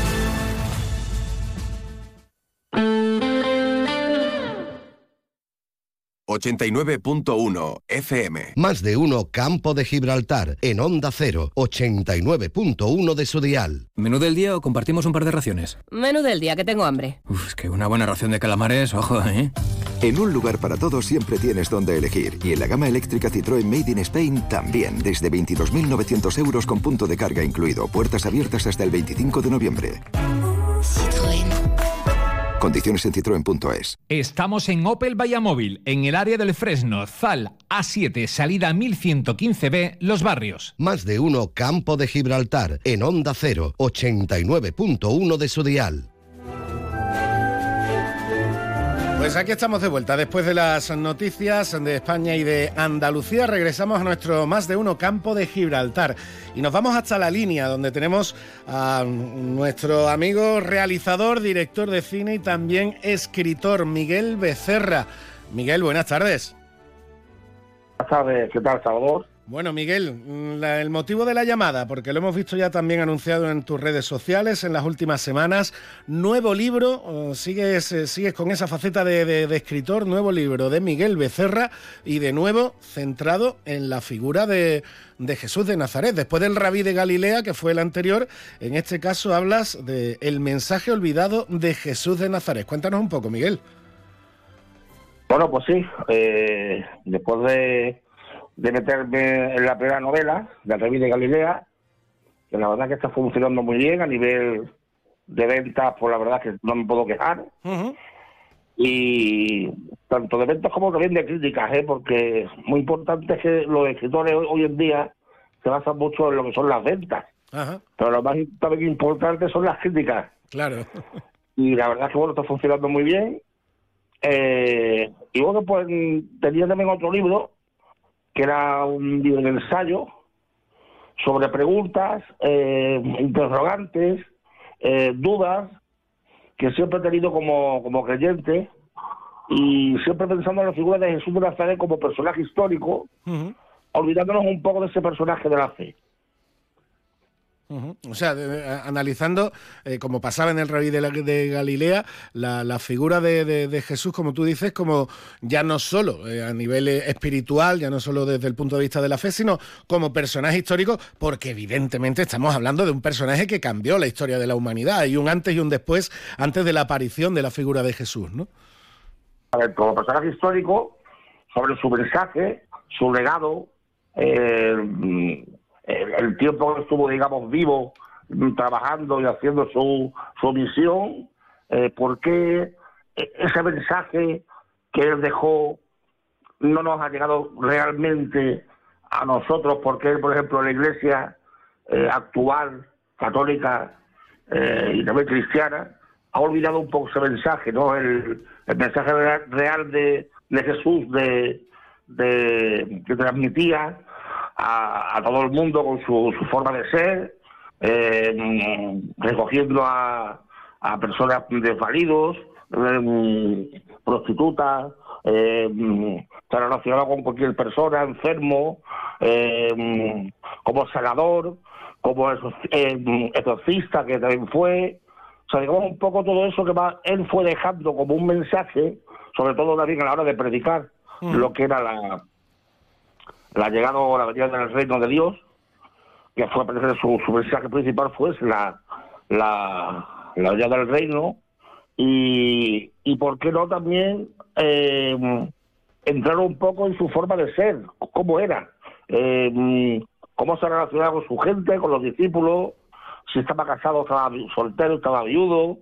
S4: 89.1 FM. Más de uno Campo de Gibraltar en Onda 0, 89.1 de su dial.
S34: ¿Menú del día o compartimos un par de raciones?
S10: Menú del día, que tengo hambre.
S34: Uf, es que una buena ración de calamares, ojo, ¿eh?
S35: En un lugar para todos siempre tienes donde elegir. Y en la gama eléctrica Citroën Made in Spain también, desde 22.900 euros con punto de carga incluido. Puertas abiertas hasta el 25 de noviembre.
S36: Condiciones en citroen.es.
S9: Estamos en Opel Vallamóvil, en el área del Fresno, Zal, A7, salida 1115B, Los Barrios.
S4: Más de uno Campo de Gibraltar, en Onda 0, 89.1 de su dial.
S1: Pues aquí estamos de vuelta. Después de las noticias de España y de Andalucía, regresamos a nuestro más de uno campo de Gibraltar. Y nos vamos hasta la línea, donde tenemos a nuestro amigo realizador, director de cine y también escritor, Miguel Becerra. Miguel, buenas tardes.
S37: Buenas tardes, ¿qué tal, Salvador?
S1: Bueno, Miguel, mm, el motivo de la llamada, porque lo hemos visto ya también anunciado en tus redes sociales en las últimas semanas, nuevo libro, sigues, eh, sigues con esa faceta de, escritor, nuevo libro de Miguel Becerra y de nuevo centrado en la figura de, Jesús de Nazaret. Después del rabí de Galilea, que fue el anterior, en este caso hablas de el mensaje olvidado de Jesús de Nazaret. Cuéntanos un poco, Miguel.
S37: Bueno, pues sí, eh, después de de meterme en la primera novela, de Reví de Galilea, que la verdad que está funcionando muy bien a nivel de ventas, pues la verdad que no me puedo quejar. Y tanto de ventas como también de críticas, ¿eh? porque muy importante es que los escritores hoy, en día se basan mucho en lo que son las ventas. Pero lo más también importante son las críticas.
S1: Claro.
S37: Y la verdad es que bueno, está funcionando muy bien. Eh, y bueno, pues tenía también otro libro que era un libro de ensayo sobre preguntas, eh, interrogantes, eh, dudas, que siempre he tenido como, como creyente y siempre pensando en la figura de Jesús de Nazaret como personaje histórico, olvidándonos un poco de ese personaje de la fe.
S1: O sea, analizando, eh, como pasaba en el Rabí de, Galilea, la, figura de, Jesús, como tú dices, como ya no solo eh, a nivel eh, espiritual, ya no solo desde el punto de vista de la fe, sino como personaje histórico, porque evidentemente estamos hablando de un personaje que cambió la historia de la humanidad, y un antes y un después, antes de la aparición de la figura de Jesús, ¿no?
S37: A ver, como personaje histórico, sobre su mensaje, su legado, el, tiempo que estuvo, digamos, vivo, mm, trabajando y haciendo su, su misión, eh, por qué ese mensaje que él dejó no nos ha llegado realmente a nosotros, porque por ejemplo, la iglesia eh, actual, católica eh, y también cristiana, ha olvidado un poco ese mensaje, ¿no? El, mensaje real de, de Jesús, de, de, que transmitía a, todo el mundo con su, forma de ser, eh, recogiendo a, a personas desvalidos, eh, prostitutas, eh, relacionado con cualquier persona, enfermo, eh, como sanador, como exorcista que también fue. O sea, digamos un poco todo eso que él fue dejando como un mensaje, sobre todo también a la hora de predicar mm. lo que era la, la llegada o la venida del reino de Dios, que fue su, su mensaje principal fue la, la, la del reino, y, y por qué no también eh, entrar un poco en su forma de ser, cómo era, eh, cómo se relacionaba con su gente, con los discípulos, si estaba casado, estaba soltero, estaba viudo,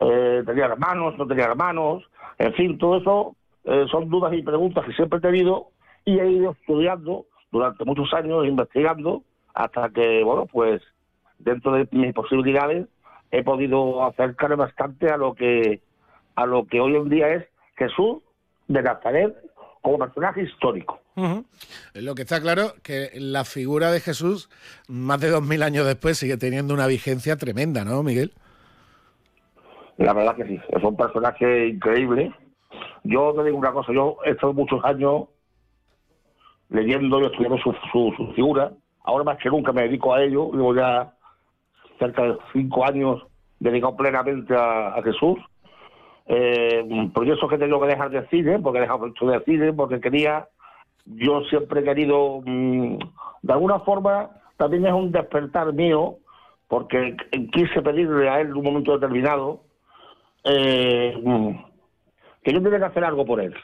S37: eh, tenía hermanos, no tenía hermanos, en fin, todo eso son dudas y preguntas que siempre he tenido y he ido estudiando durante muchos años, investigando, hasta que, bueno, pues dentro de mis posibilidades he podido acercarme bastante a lo que a lo que hoy en día es Jesús de Nazaret como personaje histórico.
S1: Lo que está claro que la figura de Jesús, más de dos mil años después, sigue teniendo una vigencia tremenda, ¿no, Miguel?
S37: La verdad que sí, es un personaje increíble. Yo te digo una cosa, yo he estado muchos años leyendo y estudiando su, su, figura. Ahora más que nunca me dedico a ello, llevo ya cerca de cinco años dedicado plenamente a, Jesús. Eh, eso que tengo que dejar de cine, porque he dejado de cine, porque quería, yo siempre he querido, mm, de alguna forma, también es un despertar mío, porque quise pedirle a él en un momento determinado eh, que yo tenía que hacer algo por él.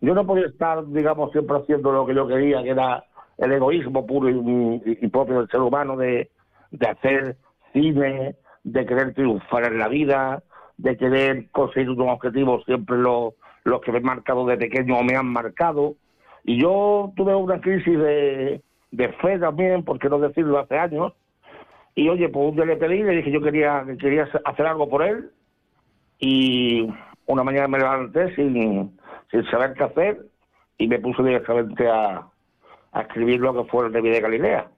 S37: Yo no podía estar, digamos, siempre haciendo lo que yo quería, que era el egoísmo puro y, propio del ser humano de, de, hacer cine, de querer triunfar en la vida, de querer conseguir unos objetivos siempre los, los que me han marcado de pequeño o me han marcado. Y yo tuve una crisis de, de fe también, por qué no decirlo, hace años. Y oye, pues un día le pedí, le dije yo quería, quería hacer algo por él. Y una mañana me levanté sin, sin saber qué hacer y me puse directamente a, a escribir lo que fue el Revi de Galilea.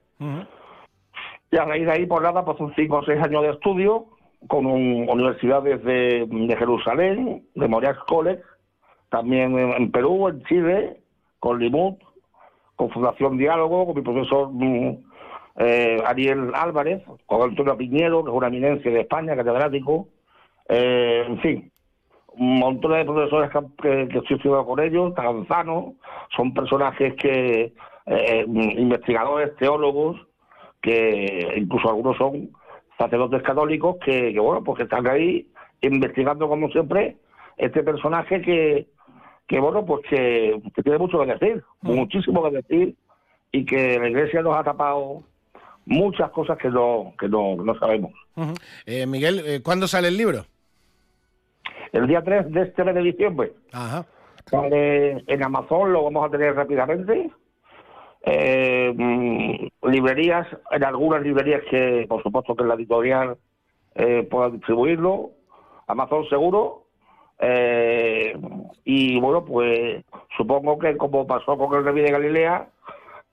S37: Y a raíz de ahí, por nada, pues son cinco o seis años de estudio con universidades de, Jerusalén, de Moreas College, también en, Perú, en Chile, con Limut, con Fundación Diálogo, con mi profesor mm, eh, Ariel Álvarez, con Antonio Piñero, que es una eminencia de España, catedrático, eh, en fin, un montón de profesores que, que, estoy estudiando con ellos, Taranzano, son personajes que, eh, investigadores, teólogos, que incluso algunos son sacerdotes católicos que, bueno, pues que están ahí investigando como siempre este personaje que, que bueno, pues que, tiene mucho que decir, mm. muchísimo que decir y que la Iglesia nos ha tapado muchas cosas que no, que no, no sabemos.
S1: Eh, Miguel, eh, ¿cuándo sale el libro?
S37: El día 3 de este mes de diciembre. Ajá. Sale en Amazon, lo vamos a tener rápidamente eh, mm, librerías, en algunas librerías que, por supuesto, que la editorial eh, pueda distribuirlo, Amazon seguro, eh, y bueno, pues supongo que como pasó con el Revi de Galilea,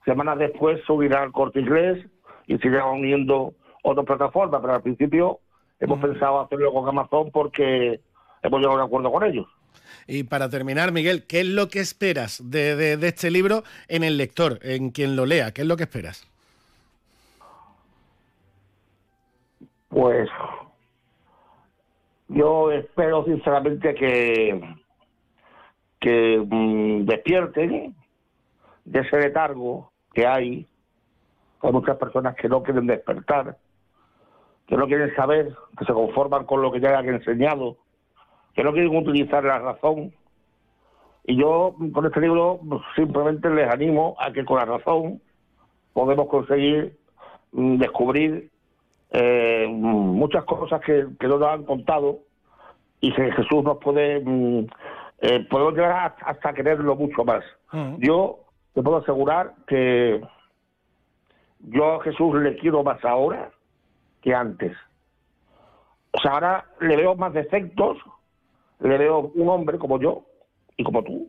S37: semanas después subirá al corte inglés y se irán uniendo otras plataformas, pero al principio hemos pensado hacerlo con Amazon porque hemos llegado a un acuerdo con ellos.
S1: Y para terminar, Miguel, ¿qué es lo que esperas de, este libro en el lector, en quien lo lea? ¿Qué es lo que esperas?
S37: Pues yo espero sinceramente que, que mm, despierten de ese letargo que hay. Hay muchas personas que no quieren despertar, que no quieren saber, que se conforman con lo que ya han enseñado que no quieren utilizar la razón. Y yo con este libro simplemente les animo a que con la razón podemos conseguir mm, descubrir eh, muchas cosas que, no nos han contado y que Jesús nos puede, mm, eh, podemos llegar hasta quererlo mucho más. Yo te puedo asegurar que yo a Jesús le quiero más ahora que antes. O sea, ahora le veo más defectos, le veo un hombre como yo y como tú,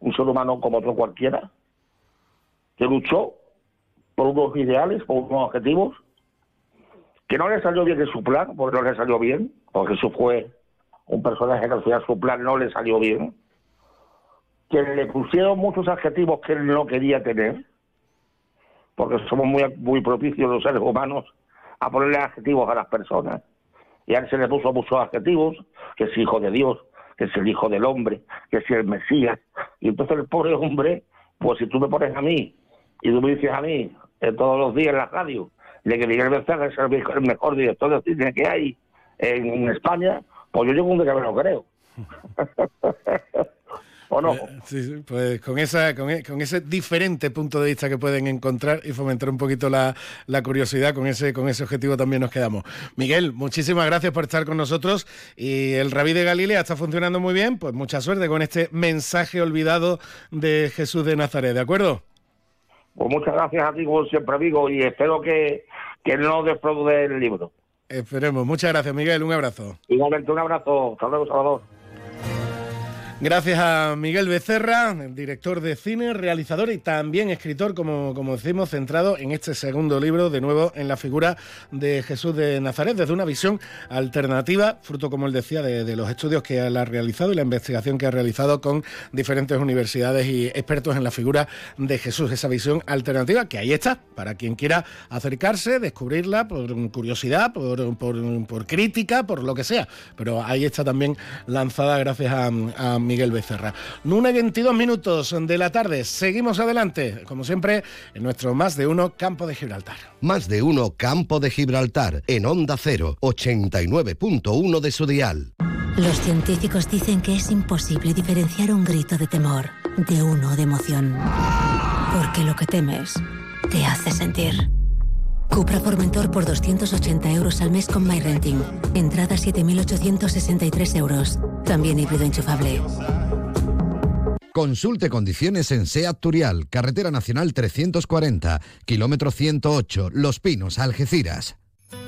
S37: un ser humano como otro cualquiera, que luchó por unos ideales, por unos objetivos, que no le salió bien en su plan, porque no le salió bien, porque Jesús fue un personaje que al final su plan no le salió bien, que le pusieron muchos adjetivos que él no quería tener, porque somos muy, muy propicios los seres humanos a ponerle adjetivos a las personas y a él se le puso muchos adjetivos, que es hijo de Dios, que es el hijo del hombre, que es el Mesías. Y entonces el pobre hombre, pues si tú me pones a mí y tú me dices a mí eh, todos los días en la radio de que Miguel Becerra es el mejor director de cine que hay en España, pues yo llego un día que me lo creo. ¿O no?
S1: Sí, pues con, esa, con, e, con, ese diferente punto de vista que pueden encontrar y fomentar un poquito la, la, curiosidad, con ese, con ese objetivo también nos quedamos. Miguel, muchísimas gracias por estar con nosotros y el Rabí de Galilea está funcionando muy bien, pues mucha suerte con este mensaje olvidado de Jesús de Nazaret, ¿de acuerdo?
S37: Pues muchas gracias a ti, como siempre, amigo, y espero que, que no defraude el libro.
S1: Esperemos. Muchas gracias, Miguel. Un abrazo.
S37: Igualmente, un abrazo. Hasta luego, Salvador.
S1: Gracias a Miguel Becerra, director de cine, realizador y también escritor, como, como decimos, centrado en este segundo libro, de nuevo en la figura de Jesús de Nazaret, desde una visión alternativa, fruto, como él decía, de, los estudios que él ha realizado y la investigación que ha realizado con diferentes universidades y expertos en la figura de Jesús. Esa visión alternativa que ahí está, para quien quiera acercarse, descubrirla por curiosidad, por, por, crítica, por lo que sea. Pero ahí está también lanzada gracias a, a Miguel Becerra. 1 y 22 minutos de la tarde. Seguimos adelante, como siempre, en nuestro Más de Uno Campo de Gibraltar.
S4: Más de Uno Campo de Gibraltar, en Onda 0, 89.1 de su dial.
S38: Los científicos dicen que es imposible diferenciar un grito de temor de uno de emoción. Porque lo que temes te hace sentir. Cupra Formentor por 280 euros al mes con MyRenting. Entrada 7.863 euros. También híbrido enchufable.
S4: Consulte condiciones en SEAT Turial, Carretera Nacional 340, kilómetro 108, Los Pinos, Algeciras.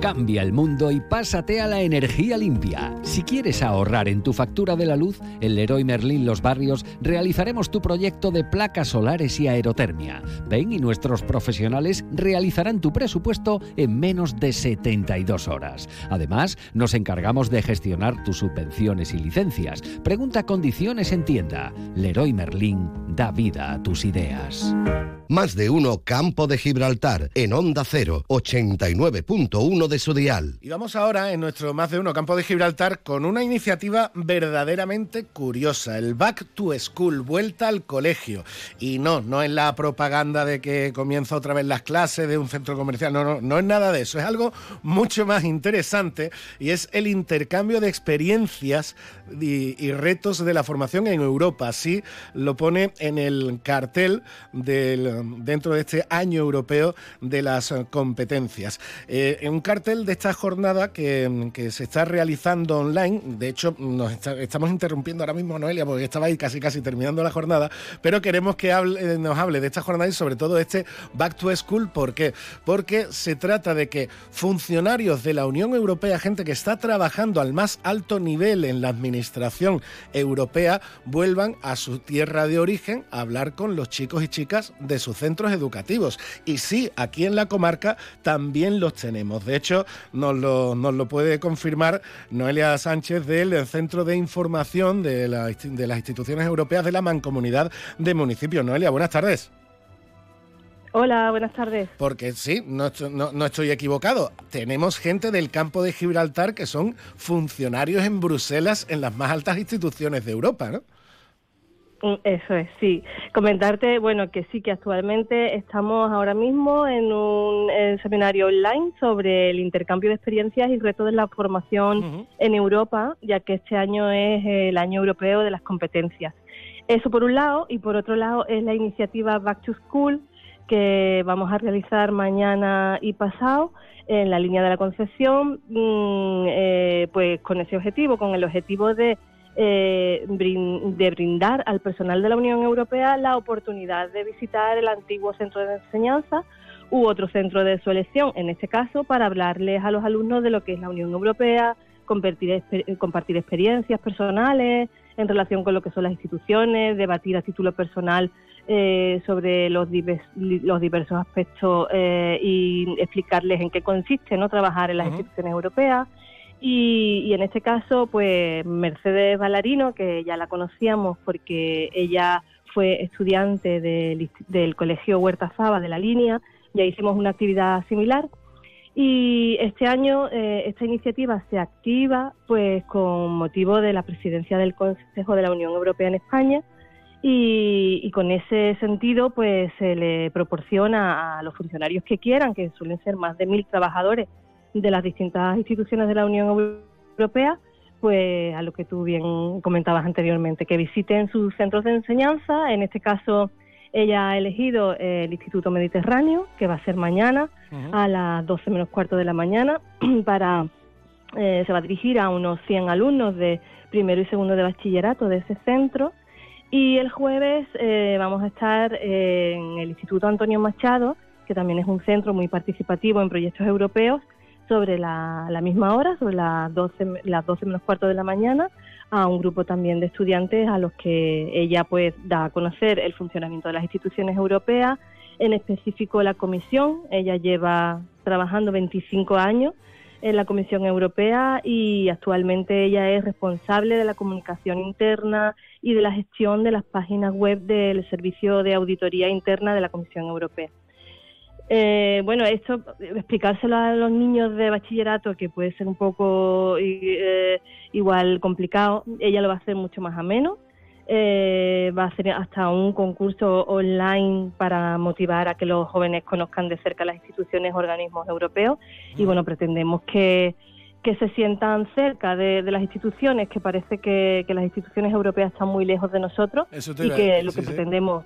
S2: Cambia el mundo y pásate a la energía limpia. Si quieres ahorrar en tu factura de la luz, en Leroy Merlin Los Barrios realizaremos tu proyecto de placas solares y aerotermia. Ven y nuestros profesionales realizarán tu presupuesto en menos de 72 horas. Además, nos encargamos de gestionar tus subvenciones y licencias. Pregunta condiciones en tienda. Leroy Merlin da vida a tus ideas.
S4: Más de uno Campo de Gibraltar en Onda 0, 89.1 de su dial.
S1: Y vamos ahora en nuestro Más de uno Campo de Gibraltar con una iniciativa verdaderamente curiosa, el Back to School, vuelta al colegio. Y no, no es la propaganda de que comienza otra vez las clases de un centro comercial, no, no, no es nada de eso, es algo mucho más interesante y es el intercambio de experiencias y, retos de la formación en Europa. Así lo pone en el cartel del, dentro de este año europeo de las competencias. Eh, en un cartel de esta jornada que, se está realizando online, de hecho nos estamos interrumpiendo ahora mismo Noelia porque estaba ahí casi casi terminando la jornada, pero queremos que hable, nos hable de esta jornada y sobre todo de este Back to School. ¿Por qué? Porque se trata de que funcionarios de la Unión Europea, gente que está trabajando al más alto nivel en la administración, Administración Europea vuelvan a su tierra de origen a hablar con los chicos y chicas de sus centros educativos. Y sí, aquí en la comarca también los tenemos. De hecho, nos lo, nos lo puede confirmar Noelia Sánchez del Centro de Información de, de las Instituciones Europeas de la Mancomunidad de Municipios. Noelia, buenas tardes.
S39: Hola, buenas tardes.
S1: Porque sí, no, estoy equivocado. Tenemos gente del campo de Gibraltar que son funcionarios en Bruselas en las más altas instituciones de Europa, ¿no?
S39: Mm, eso es, sí. Comentarte, bueno, que sí, que actualmente estamos ahora mismo en un seminario online sobre el intercambio de experiencias y retos de la formación en Europa, ya que este año es el año europeo de las competencias. Eso por un lado, y por otro lado es la iniciativa Back to School, que vamos a realizar mañana y pasado en la línea de la Concepción, mm, eh, pues con ese objetivo, con el objetivo de, eh, de brindar al personal de la Unión Europea la oportunidad de visitar el antiguo centro de enseñanza u otro centro de su elección, en este caso para hablarles a los alumnos de lo que es la Unión Europea, compartir, compartir experiencias personales en relación con lo que son las instituciones, debatir a título personal eh, sobre los, los diversos aspectos eh, y explicarles en qué consiste no trabajar en las instituciones europeas. Y, en este caso, pues Mercedes Ballarino, que ya la conocíamos porque ella fue estudiante del, del Colegio Huerta Fava de la línea, ya hicimos una actividad similar. Y este año eh, esta iniciativa se activa pues con motivo de la presidencia del Consejo de la Unión Europea en España, y, con ese sentido, pues se le proporciona a los funcionarios que quieran, que suelen ser más de mil trabajadores de las distintas instituciones de la Unión Europea, pues a lo que tú bien comentabas anteriormente, que visiten sus centros de enseñanza. En este caso, ella ha elegido el Instituto Mediterráneo, que va a ser mañana a las 12 menos cuarto de la mañana, para eh, se va a dirigir a unos 100 alumnos de primero y segundo de bachillerato de ese centro y el jueves eh, vamos a estar en el Instituto Antonio Machado, que también es un centro muy participativo en proyectos europeos, sobre la, misma hora, sobre las 12, las 12 menos cuarto de la mañana, a un grupo también de estudiantes a los que ella pues da a conocer el funcionamiento de las instituciones europeas, en específico la Comisión. Ella lleva trabajando 25 años en la Comisión Europea y actualmente ella es responsable de la comunicación interna y de la gestión de las páginas web del Servicio de Auditoría Interna de la Comisión Europea. Eh, bueno, esto, explicárselo a los niños de bachillerato, que puede ser un poco eh, igual complicado, ella lo va a hacer mucho más ameno. Eh, va a hacer hasta un concurso online para motivar a que los jóvenes conozcan de cerca las instituciones, organismos europeos. Y bueno, pretendemos que, que se sientan cerca de, las instituciones, que parece que, las instituciones europeas están muy lejos de nosotros y que lo que pretendemos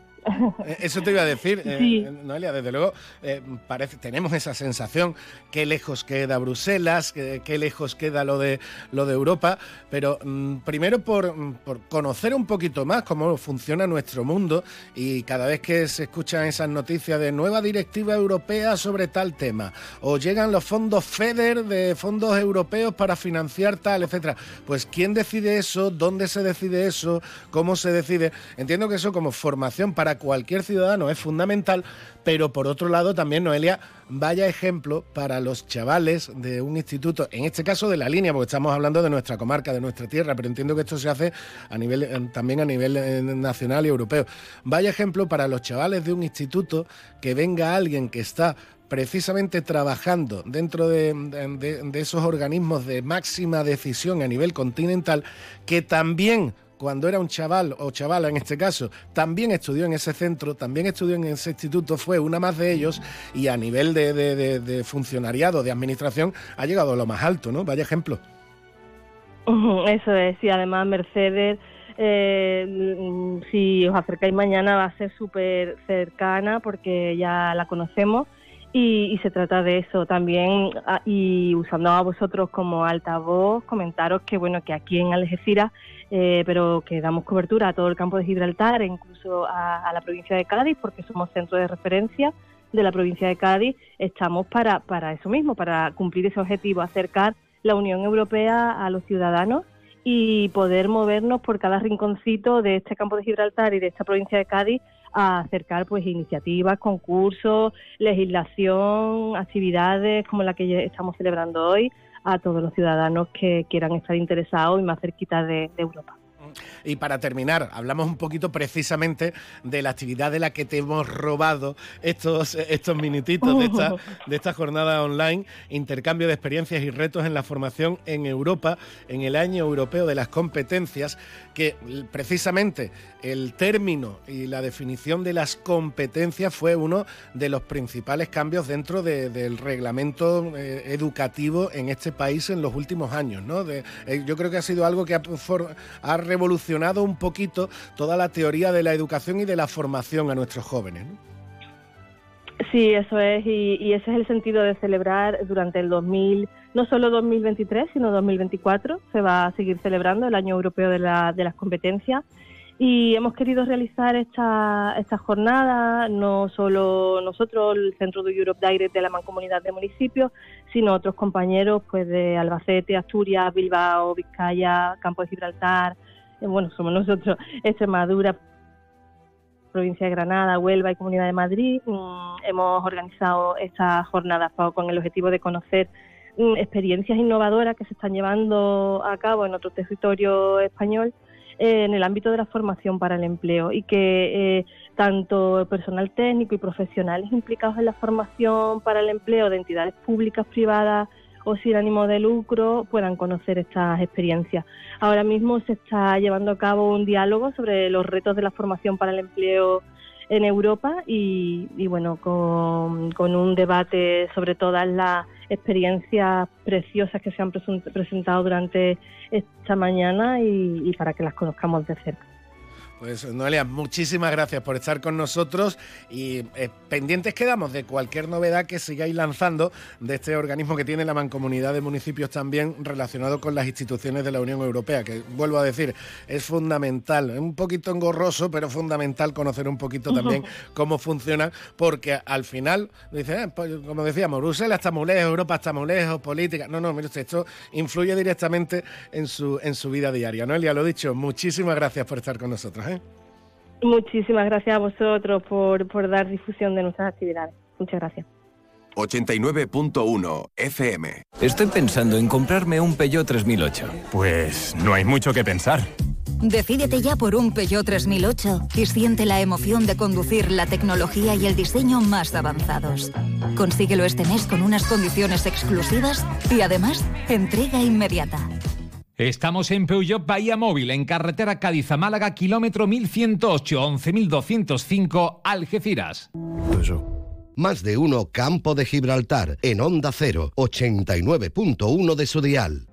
S1: eso te iba a decir, eh, Noelia, desde luego, eh, parece, tenemos esa sensación, qué lejos queda Bruselas, qué, lejos queda lo de, lo de Europa, pero mm, primero por, mm, por, conocer un poquito más cómo funciona nuestro mundo y cada vez que se escuchan esas noticias de nueva directiva europea sobre tal tema, o llegan los fondos FEDER de fondos europeos para financiar tal, etcétera, pues ¿quién decide eso? ¿Dónde se decide eso? ¿Cómo se decide? Entiendo que eso como formación para cualquier ciudadano es fundamental, pero por otro lado también, Noelia, vaya ejemplo para los chavales de un instituto, en este caso de la línea, porque estamos hablando de nuestra comarca, de nuestra tierra, pero entiendo que esto se hace a nivel, eh, también a nivel eh, nacional y europeo. Vaya ejemplo para los chavales de un instituto que venga alguien que está precisamente trabajando dentro de, de, esos organismos de máxima decisión a nivel continental, que también cuando era un chaval o chavala en este caso, también estudió en ese centro, también estudió en ese instituto, fue una más de ellos y a nivel de, funcionariado, de administración, ha llegado a lo más alto, ¿no? Vaya ejemplo.
S39: Eso es, y además Mercedes, eh, si os acercáis mañana va a ser súper cercana porque ya la conocemos y, se trata de eso también ah, y usando a vosotros como altavoz comentaros que bueno que aquí en Algeciras eh, pero que damos cobertura a todo el campo de Gibraltar e incluso a, la provincia de Cádiz, porque somos centro de referencia de la provincia de Cádiz, estamos para, para eso mismo, para cumplir ese objetivo, acercar la Unión Europea a los ciudadanos y poder movernos por cada rinconcito de este campo de Gibraltar y de esta provincia de Cádiz a acercar pues iniciativas, concursos, legislación, actividades como la que estamos celebrando hoy a todos los ciudadanos que quieran estar interesados y más cerquita de, Europa.
S1: Y para terminar, hablamos un poquito precisamente de la actividad de la que te hemos robado estos, estos minutitos de esta, de esta jornada online, intercambio de experiencias y retos en la formación en Europa, en el año europeo de las competencias, que precisamente el término y la definición de las competencias fue uno de los principales cambios dentro del reglamento eh, educativo en este país en los últimos años. ¿no? Eh, yo creo que ha sido algo que ha, revolucionado un poquito toda la teoría de la educación y de la formación a nuestros jóvenes.
S39: Sí, eso es, y, ese es el sentido de celebrar durante el 2000, no solo 2023, sino 2024, se va a seguir celebrando el Año Europeo de, de las Competencias y hemos querido realizar esta, esta jornada, no solo nosotros, el Centro de Europe Direct de la Mancomunidad de Municipios, sino otros compañeros pues de Albacete, Asturias, Bilbao, Vizcaya, Campo de Gibraltar, bueno, somos nosotros, Extremadura, provincia de Granada, Huelva y Comunidad de Madrid. Mm, hemos organizado esta jornada con el objetivo de conocer mm, experiencias innovadoras que se están llevando a cabo en otro territorio español eh, en el ámbito de la formación para el empleo y que eh, tanto personal técnico y profesionales implicados en la formación para el empleo de entidades públicas, privadas o sin ánimo de lucro puedan conocer estas experiencias. Ahora mismo se está llevando a cabo un diálogo sobre los retos de la formación para el empleo en Europa y, bueno, con, un debate sobre todas las experiencias preciosas que se han presentado durante esta mañana y para que las conozcamos de cerca.
S1: Pues Noelia, muchísimas gracias por estar con nosotros y eh, pendientes quedamos de cualquier novedad que sigáis lanzando de este organismo que tiene la mancomunidad de municipios también relacionado con las instituciones de la Unión Europea, que vuelvo a decir, es fundamental, es un poquito engorroso, pero fundamental conocer un poquito también cómo funciona, porque al final, dice, eh, pues, como decíamos, Bruselas está muy lejos, Europa está muy lejos, política. No, no, mire usted, esto influye directamente en su, en su vida diaria. Noelia, lo dicho, muchísimas gracias por estar con nosotros. ¿eh?
S39: Muchísimas gracias a vosotros por, por dar difusión de nuestras actividades. Muchas gracias.
S40: 89.1 FM.
S18: Estoy pensando en comprarme un Peugeot 3008.
S41: Pues no hay mucho que pensar.
S42: Decídete ya por un Peugeot 3008 y siente la emoción de conducir la tecnología y el diseño más avanzados. Consíguelo este mes con unas condiciones exclusivas y además entrega inmediata.
S9: Estamos en Peugeot Bahía Móvil, en carretera Cádiz a Málaga, kilómetro 1108, 11205, Algeciras.
S4: Más de uno Campo de Gibraltar, en Onda 0, 89.1 de su dial.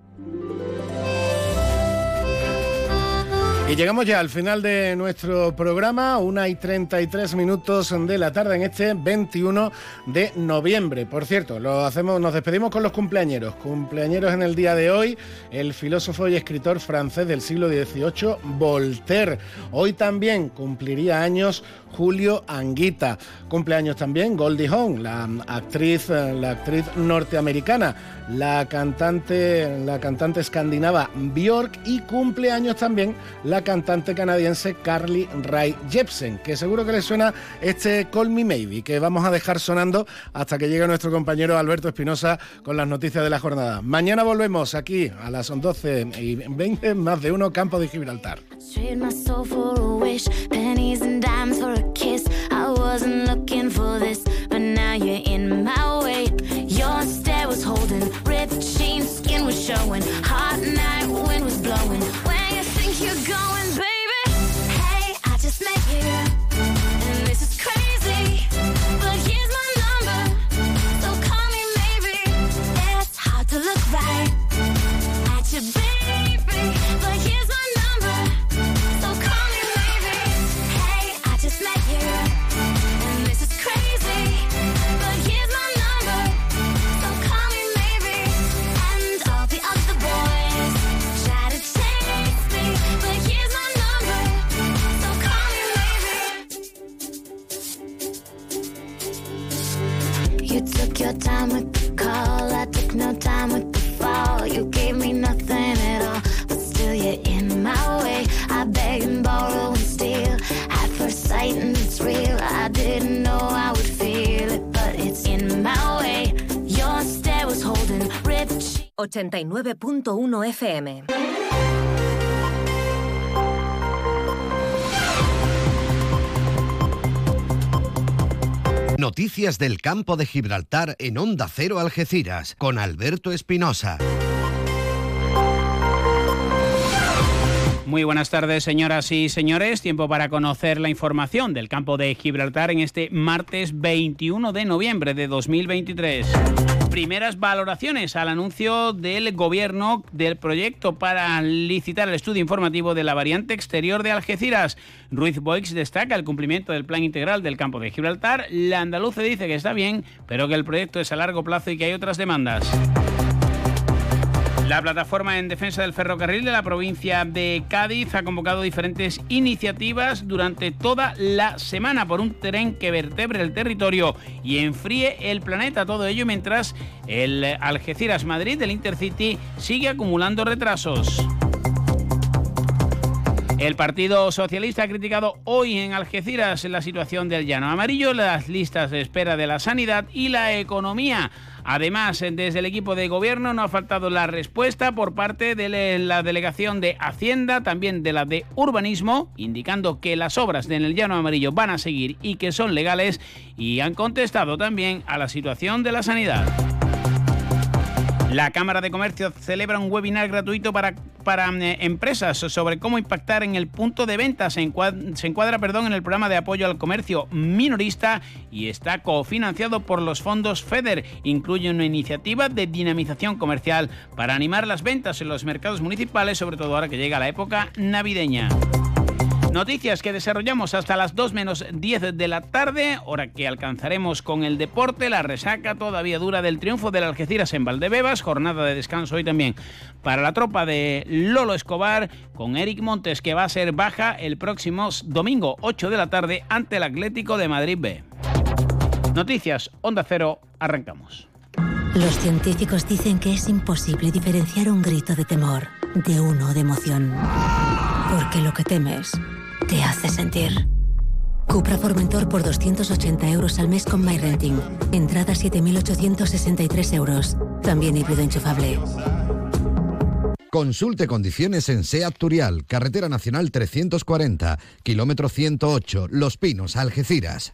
S1: Y llegamos ya al final de nuestro programa, una y 33 minutos de la tarde en este 21 de noviembre. Por cierto, lo hacemos, nos despedimos con los cumpleañeros. Cumpleañeros en el día de hoy, el filósofo y escritor francés del siglo XVIII, Voltaire. Hoy también cumpliría años Julio Anguita. Cumpleaños también Goldie Hawn, la actriz, la actriz norteamericana la cantante, la cantante escandinava Björk y cumpleaños también la cantante canadiense Carly Rae Jepsen, que seguro que le suena este Call Me Maybe, que vamos a dejar sonando hasta que llegue nuestro compañero Alberto Espinosa con las noticias de la jornada. Mañana volvemos aquí a las 12 y 20, más de uno, Campo de Gibraltar.
S32: Ripped jeans, skin was showing. Hot night, your time with the call, I took no time with the fall. You gave me nothing at all, but still you're in my way. I beg and borrow and steal at first sight, and it's real. I didn't know I would feel it, but it's in my way. Your stare was holding ripped
S10: 89.1 FM.
S4: Noticias del campo de Gibraltar en Onda Cero Algeciras con Alberto Espinosa.
S7: Muy buenas tardes, señoras y señores. Tiempo para conocer la información del campo de Gibraltar en este martes 21 de noviembre de 2023. Primeras valoraciones al anuncio del gobierno del proyecto para licitar el estudio informativo de la variante exterior de Algeciras. Ruiz Boix destaca el cumplimiento del plan integral del campo de Gibraltar. La andaluce dice que está bien, pero que el proyecto es a largo plazo y que hay otras demandas. La plataforma en defensa del ferrocarril de la provincia de Cádiz ha convocado diferentes iniciativas durante toda la semana por un tren que vertebre el territorio y enfríe el planeta. Todo ello mientras el Algeciras-Madrid del Intercity sigue acumulando retrasos. El Partido Socialista ha criticado hoy en Algeciras la situación del llano amarillo, las listas de espera de la sanidad y la economía. Además, desde el equipo de gobierno no ha faltado la respuesta por parte de la delegación de Hacienda, también de la de Urbanismo, indicando que las obras en el llano amarillo van a seguir y que son legales, y han contestado también a la situación de la sanidad. La Cámara de Comercio celebra un webinar gratuito para, para eh, empresas sobre cómo impactar en el punto de venta. Se encuadra, se encuadra perdón, en el programa de apoyo al comercio minorista y está cofinanciado por los fondos FEDER. Incluye una iniciativa de dinamización comercial para animar las ventas en los mercados municipales, sobre todo ahora que llega la época navideña. Noticias que desarrollamos hasta las 2 menos 10 de la tarde, hora que alcanzaremos con el deporte, la resaca todavía dura del triunfo del Algeciras en Valdebebas, jornada de descanso hoy también para la tropa de Lolo Escobar, con Eric Montes que va a ser baja el próximo domingo 8 de la tarde ante el Atlético de Madrid B. Noticias, Onda Cero, arrancamos.
S43: Los científicos dicen que es imposible diferenciar un grito de temor de uno de emoción. Porque lo que temes te hace sentir. Cupra Formentor por 280 euros al mes con MyRenting. Entrada 7.863 euros. También híbrido enchufable.
S4: Consulte condiciones en SEAT Turial, Carretera Nacional 340, kilómetro 108, Los Pinos, Algeciras.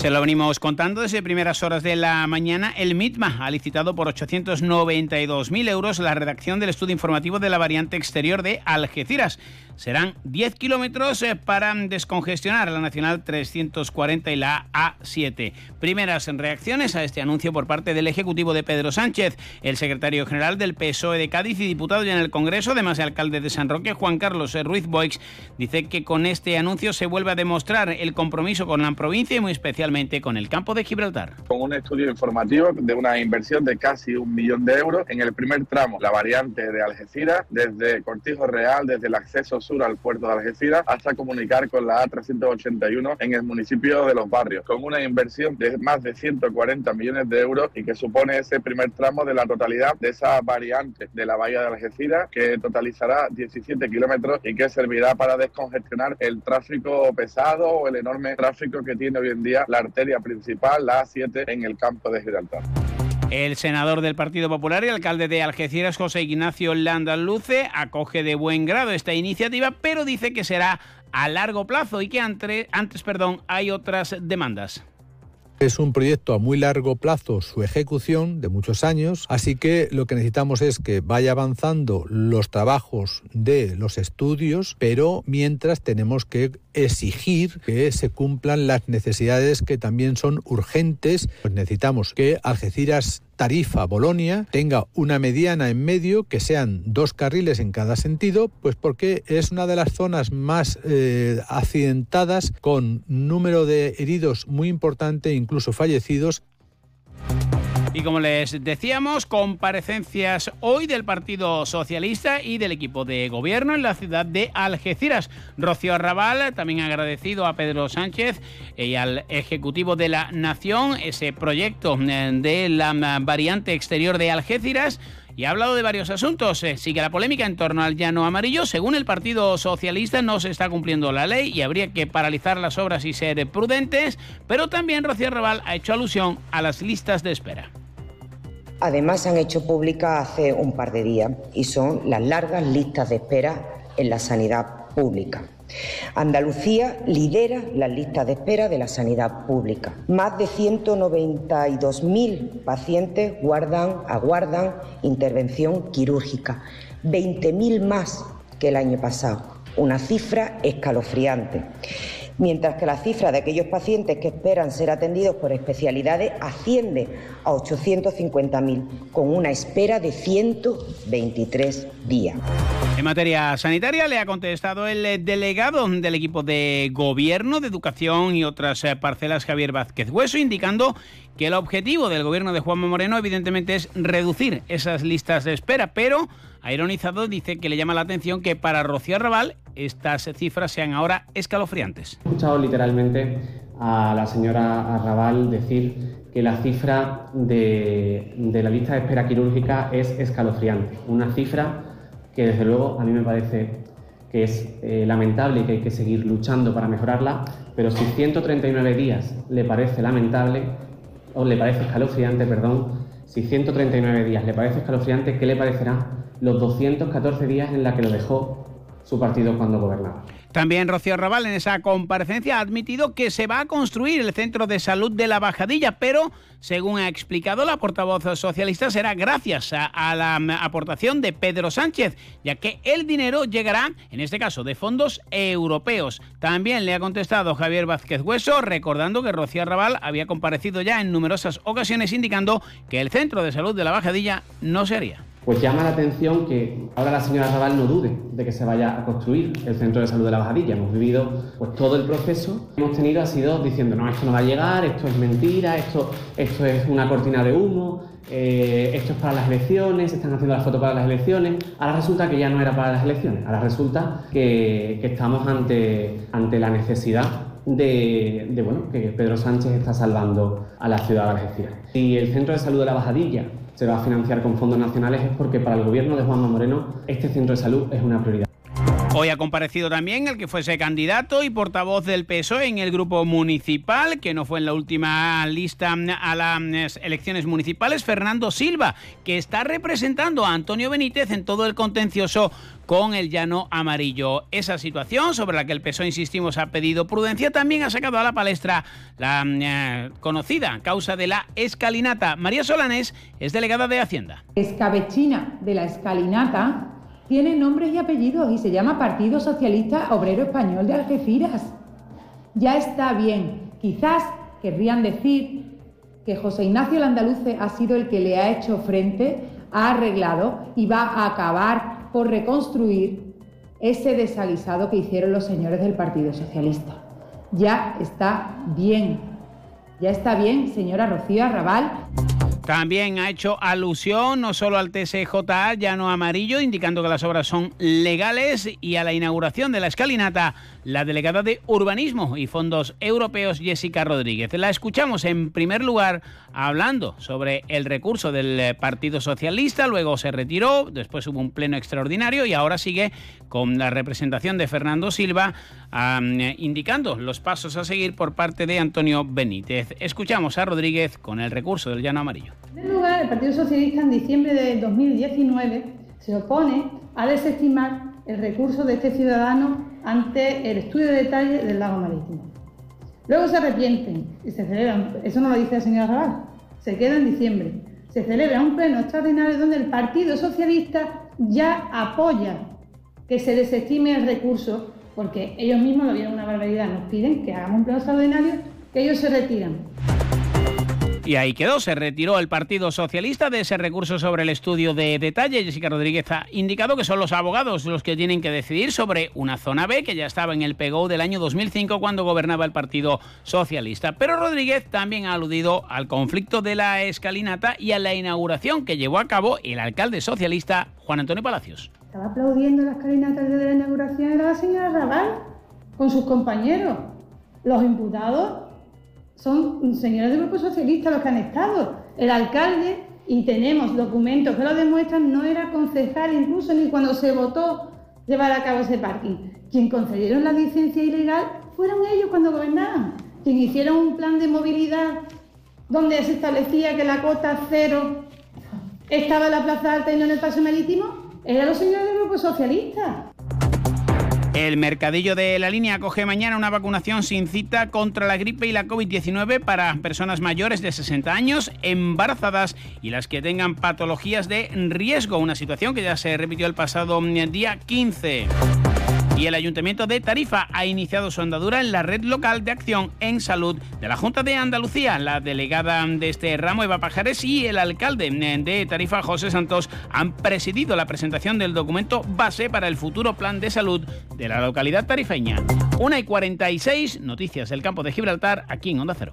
S7: Se lo venimos contando desde primeras horas de la mañana. El MITMA ha licitado por 892.000 euros la redacción del estudio informativo de la variante exterior de Algeciras. Serán 10 kilómetros eh, para descongestionar la Nacional 340 y la A7. Primeras reacciones a este anuncio por parte del Ejecutivo de Pedro Sánchez, el secretario general del PSOE de Cádiz y diputado ya en el Congreso, además de alcalde de San Roque, Juan Carlos Ruiz Boix, dice que con este anuncio se vuelve a demostrar el compromiso con la provincia y muy especialmente con el campo de Gibraltar.
S44: Con un estudio informativo de una inversión de casi un millón de euros en el primer tramo, la variante de Algeciras, desde Cortijo Real, desde el acceso al puerto de Algeciras, hasta comunicar con la A381 en el municipio de Los Barrios, con una inversión de más de 140 millones de euros y que supone ese primer tramo de la totalidad de esa variante de la bahía de Algeciras, que totalizará 17 kilómetros y que servirá para descongestionar el tráfico pesado o el enorme tráfico que tiene hoy en día la arteria principal, la A7, en el campo de Gibraltar.
S7: El senador del Partido Popular y alcalde de Algeciras, José Ignacio Landaluce, acoge de buen grado esta iniciativa, pero dice que será a largo plazo y que antes, antes perdón, hay otras demandas.
S45: Es un proyecto a muy largo plazo su ejecución de muchos años, así que lo que necesitamos es que vaya avanzando los trabajos de los estudios, pero mientras tenemos que exigir que se cumplan las necesidades que también son urgentes. Pues necesitamos que Algeciras Tarifa Bolonia tenga una mediana en medio, que sean dos carriles en cada sentido, pues porque es una de las zonas más eh, accidentadas con número de heridos muy importante, incluso fallecidos.
S7: Y como les decíamos, comparecencias hoy del Partido Socialista y del equipo de gobierno en la ciudad de Algeciras. Rocío Arrabal también ha agradecido a Pedro Sánchez y al Ejecutivo de la Nación ese proyecto eh, de la variante exterior de Algeciras y ha hablado de varios asuntos. Eh, Sigue la polémica en torno al llano amarillo. Según el Partido Socialista, no se está cumpliendo la ley y habría que paralizar las obras y ser prudentes. Pero también Rocío Arrabal ha hecho alusión a las listas de espera.
S46: Además, se han hecho públicas hace un par de días y son las largas listas de espera en la sanidad pública. Andalucía lidera las listas de espera de la sanidad pública. Más de 192.000 pacientes guardan, aguardan intervención quirúrgica, 20.000 más que el año pasado, una cifra escalofriante mientras que la cifra de aquellos pacientes que esperan ser atendidos por especialidades asciende a 850.000, con una espera de 123 días.
S7: En materia sanitaria le ha contestado el eh, delegado del equipo de gobierno de educación y otras eh, parcelas Javier Vázquez Hueso, indicando que el objetivo del gobierno de Juanma Moreno evidentemente es reducir esas listas de espera, pero ha ironizado, dice que le llama la atención que para Rocío Arrabal estas cifras sean ahora escalofriantes.
S47: He escuchado literalmente a la señora Arrabal decir que la cifra de, la lista de espera quirúrgica es escalofriante, una cifra que desde luego a mí me parece que es eh, lamentable y que hay que seguir luchando para mejorarla, pero si 139 días le parece lamentable, o le parece escalofriante, perdón, si 139 días le parece escalofriante, ¿qué le parecerá los 214 días en la que lo dejó su partido cuando gobernaba?
S7: También Rocío Arrabal en esa comparecencia ha admitido que se va a construir el centro de salud de la Bajadilla, pero según ha explicado la portavoz socialista será gracias a, la aportación de Pedro Sánchez, ya que el dinero llegará, en este caso, de fondos europeos. También le ha contestado Javier Vázquez Hueso, recordando que Rocío Arrabal había comparecido ya en numerosas ocasiones indicando que el centro de salud de la Bajadilla no se haría.
S47: Pues llama la atención que ahora la señora Raval no dude de que se vaya a construir el centro de salud de la Bajadilla. Hemos vivido pues, todo el proceso hemos tenido ha sido diciendo, no, esto no va a llegar, esto es mentira, esto, esto es una cortina de humo, eh, esto es para las elecciones, están haciendo la foto para las elecciones. Ahora resulta que ya no era para las elecciones, ahora resulta que, estamos ante, ante la necesidad de, de, bueno, que Pedro Sánchez está salvando a la ciudad de Algeciras. Si el centro de salud de la Bajadilla se va a financiar con fondos nacionales es porque para el gobierno de Juanma Moreno este centro de salud es una prioridad.
S7: Hoy ha comparecido también el que fuese candidato y portavoz del PSOE en el grupo municipal, que no fue en la última lista a las elecciones municipales, Fernando Silva, que está representando a Antonio Benítez en todo el contencioso con el llano amarillo. Esa situación sobre la que el PSOE, insistimos, ha pedido prudencia, también ha sacado a la palestra la eh, conocida causa de la escalinata. María Solanes es delegada de Hacienda.
S48: Escabechina de la escalinata tiene nombres y apellidos y se llama Partido Socialista Obrero Español de Algeciras. Ya está bien. Quizás querrían decir que José Ignacio Landaluce ha sido el que le ha hecho frente, ha arreglado y va a acabar por reconstruir ese desalisado que hicieron los señores del Partido Socialista. Ya está bien. Ya está bien, señora Rocío Arrabal.
S7: También ha hecho alusión no solo al TSJA llano amarillo, indicando que las obras son legales, y a la inauguración de la escalinata, la delegada de Urbanismo y Fondos Europeos, Jessica Rodríguez. La escuchamos en primer lugar hablando sobre el recurso del Partido Socialista, luego se retiró, después hubo un pleno extraordinario y ahora sigue con la representación de Fernando Silva, um, indicando los pasos a seguir por parte de Antonio Benítez. Escuchamos a Rodríguez con el recurso del llano amarillo.
S49: En primer lugar, el Partido Socialista en diciembre de 2019 se opone a desestimar el recurso de este ciudadano ante el estudio de detalle del lago marítimo. Luego se arrepienten y se celebran, eso no lo dice la señora Raval, se queda en diciembre. Se celebra un pleno extraordinario donde el Partido Socialista ya apoya que se desestime el recurso, porque ellos mismos lo vieron una barbaridad, nos piden que hagamos un pleno extraordinario, que ellos se retiran.
S7: Y ahí quedó, se retiró el Partido Socialista de ese recurso sobre el estudio de detalle. Jessica Rodríguez ha indicado que son los abogados los que tienen que decidir sobre una zona B que ya estaba en el PGO del año 2005 cuando gobernaba el Partido Socialista. Pero Rodríguez también ha aludido al conflicto de la escalinata y a la inauguración que llevó a cabo el alcalde socialista Juan Antonio Palacios.
S49: Estaba aplaudiendo la escalinata de la inauguración era la señora Raval con sus compañeros. Los imputados son señores del Grupo Socialista los que han estado. El alcalde, y tenemos documentos que lo demuestran, no era concejal incluso ni cuando se votó llevar a cabo ese parking. Quien concedieron la licencia ilegal fueron ellos cuando gobernaban. Quien hicieron un plan de movilidad donde se establecía que la cota cero estaba en la Plaza Alta y no en el Paso Marítimo, eran los señores del Grupo Socialista.
S7: El mercadillo de la línea acoge mañana una vacunación sin cita contra la gripe y la COVID-19 para personas mayores de 60 años, embarazadas y las que tengan patologías de riesgo, una situación que ya se repitió el pasado día 15. Y el Ayuntamiento de Tarifa ha iniciado su andadura en la red local de acción en salud de la Junta de Andalucía. La delegada de este ramo, Eva Pajares, y el alcalde de Tarifa, José Santos, han presidido la presentación del documento base para el futuro plan de salud de la localidad tarifeña. Una y 46, noticias del campo de Gibraltar, aquí en Onda Cero.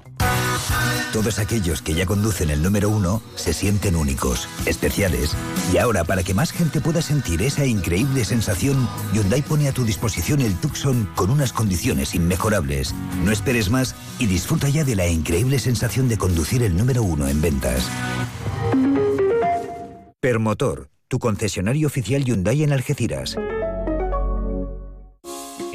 S14: Todos aquellos que ya conducen el número uno se sienten únicos, especiales. Y ahora, para que más gente pueda sentir esa increíble sensación, Hyundai pone a tu disposición el Tucson con unas condiciones inmejorables. No esperes más y disfruta ya de la increíble sensación de conducir el número uno en ventas. Permotor, tu concesionario oficial Hyundai en Algeciras.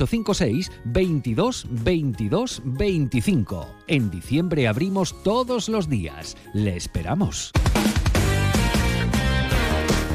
S2: 856 22 22 25. En diciembre abrimos todos los días. Le esperamos.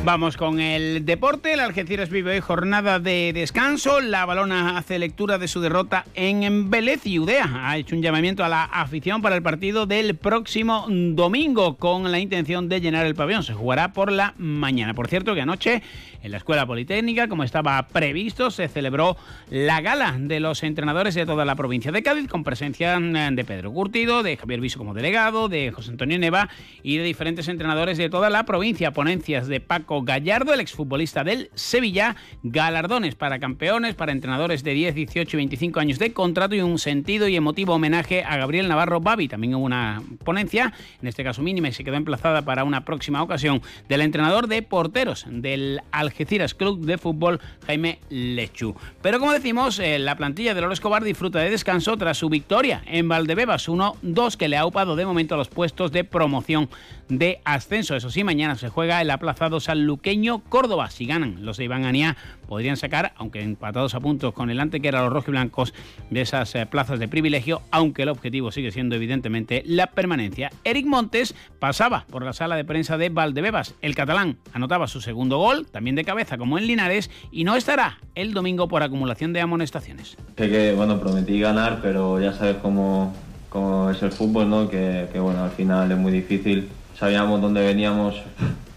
S7: Vamos con el deporte. El Algeciras vive hoy jornada de descanso. La balona hace lectura de su derrota en Vélez y Udea. Ha hecho un llamamiento a la afición para el partido del próximo domingo con la intención de llenar el pabellón. Se jugará por la mañana. Por cierto que anoche en la Escuela Politécnica, como estaba previsto, se celebró la gala de los entrenadores de toda la provincia de Cádiz con presencia de Pedro Curtido, de Javier Viso como delegado, de José Antonio Neva y de diferentes entrenadores de toda la provincia. Ponencias de Paco Gallardo, el exfutbolista del Sevilla, galardones para campeones, para entrenadores de 10, 18 y 25 años de contrato y un sentido y emotivo homenaje a Gabriel Navarro Babi. También hubo una ponencia, en este caso mínima, y se quedó emplazada para una próxima ocasión, del entrenador de porteros del Algeciras Club de Fútbol, Jaime Lechu. Pero como decimos, eh, la plantilla de Loro Escobar disfruta de descanso tras su victoria en Valdebebas 1-2 que le ha upado de momento los puestos de promoción de ascenso. Eso sí, mañana se juega el aplazado sanluqueño Córdoba. Si ganan los de Iván Anía, podrían sacar, aunque empatados a puntos con el ante que era los rojiblancos, de esas plazas de privilegio, aunque el objetivo sigue siendo evidentemente la permanencia. Eric Montes pasaba por la sala de prensa de Valdebebas. El catalán anotaba su segundo gol, también de cabeza como en Linares, y no estará el domingo por acumulación de amonestaciones.
S50: Sé que, bueno, prometí ganar, pero ya sabes cómo, cómo es el fútbol, ¿no? Que, bueno, al final es muy difícil. Sabíamos dónde veníamos,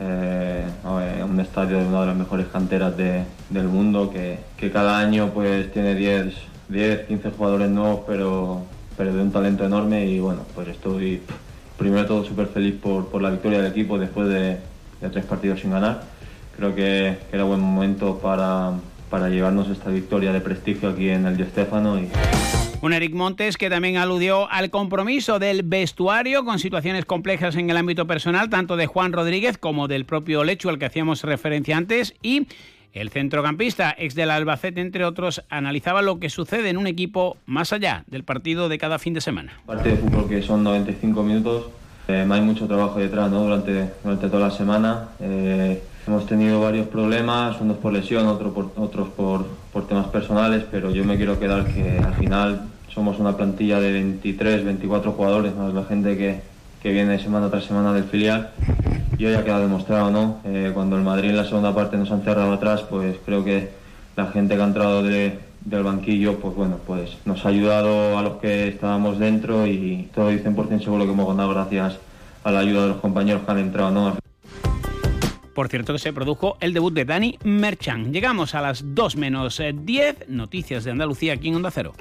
S50: eh, a un estadio de una de las mejores canteras de- del mundo, que, cada año pues tiene 10, 10, 15 jugadores nuevos, pero, pero de un talento enorme y bueno, pues estoy primero todo súper feliz por, por la victoria del equipo después de, de tres partidos sin ganar. Creo que, que era buen momento para, para llevarnos esta victoria de prestigio aquí en el Di Stéfano y,
S7: Un Eric Montes que también aludió al compromiso del vestuario con situaciones complejas en el ámbito personal, tanto de Juan Rodríguez como del propio Lechu, al que hacíamos referencia antes, y el centrocampista, ex del Albacete, entre otros, analizaba lo que sucede en un equipo más allá del partido de cada fin de semana.
S50: parte de fútbol que son 95 minutos. Eh, hay mucho trabajo detrás ¿no? durante, durante toda la semana. Eh, hemos tenido varios problemas, unos por lesión, otros por, otros por, por temas personales, pero yo me quiero quedar que al final somos una plantilla de 23, 24 jugadores, más la gente que, que viene semana tras semana del filial. Y hoy ha quedado demostrado, ¿no? Eh, cuando el Madrid en la segunda parte nos han cerrado atrás, pues creo que la gente que ha entrado de- del banquillo, pues bueno, pues nos ha ayudado a los que estábamos dentro y todo y 100% seguro que hemos ganado gracias a la ayuda de los compañeros que han entrado, ¿no?
S7: Por cierto que se produjo el debut de Dani Merchan. Llegamos a las 2 menos eh, 10, noticias de Andalucía aquí en Onda Cero.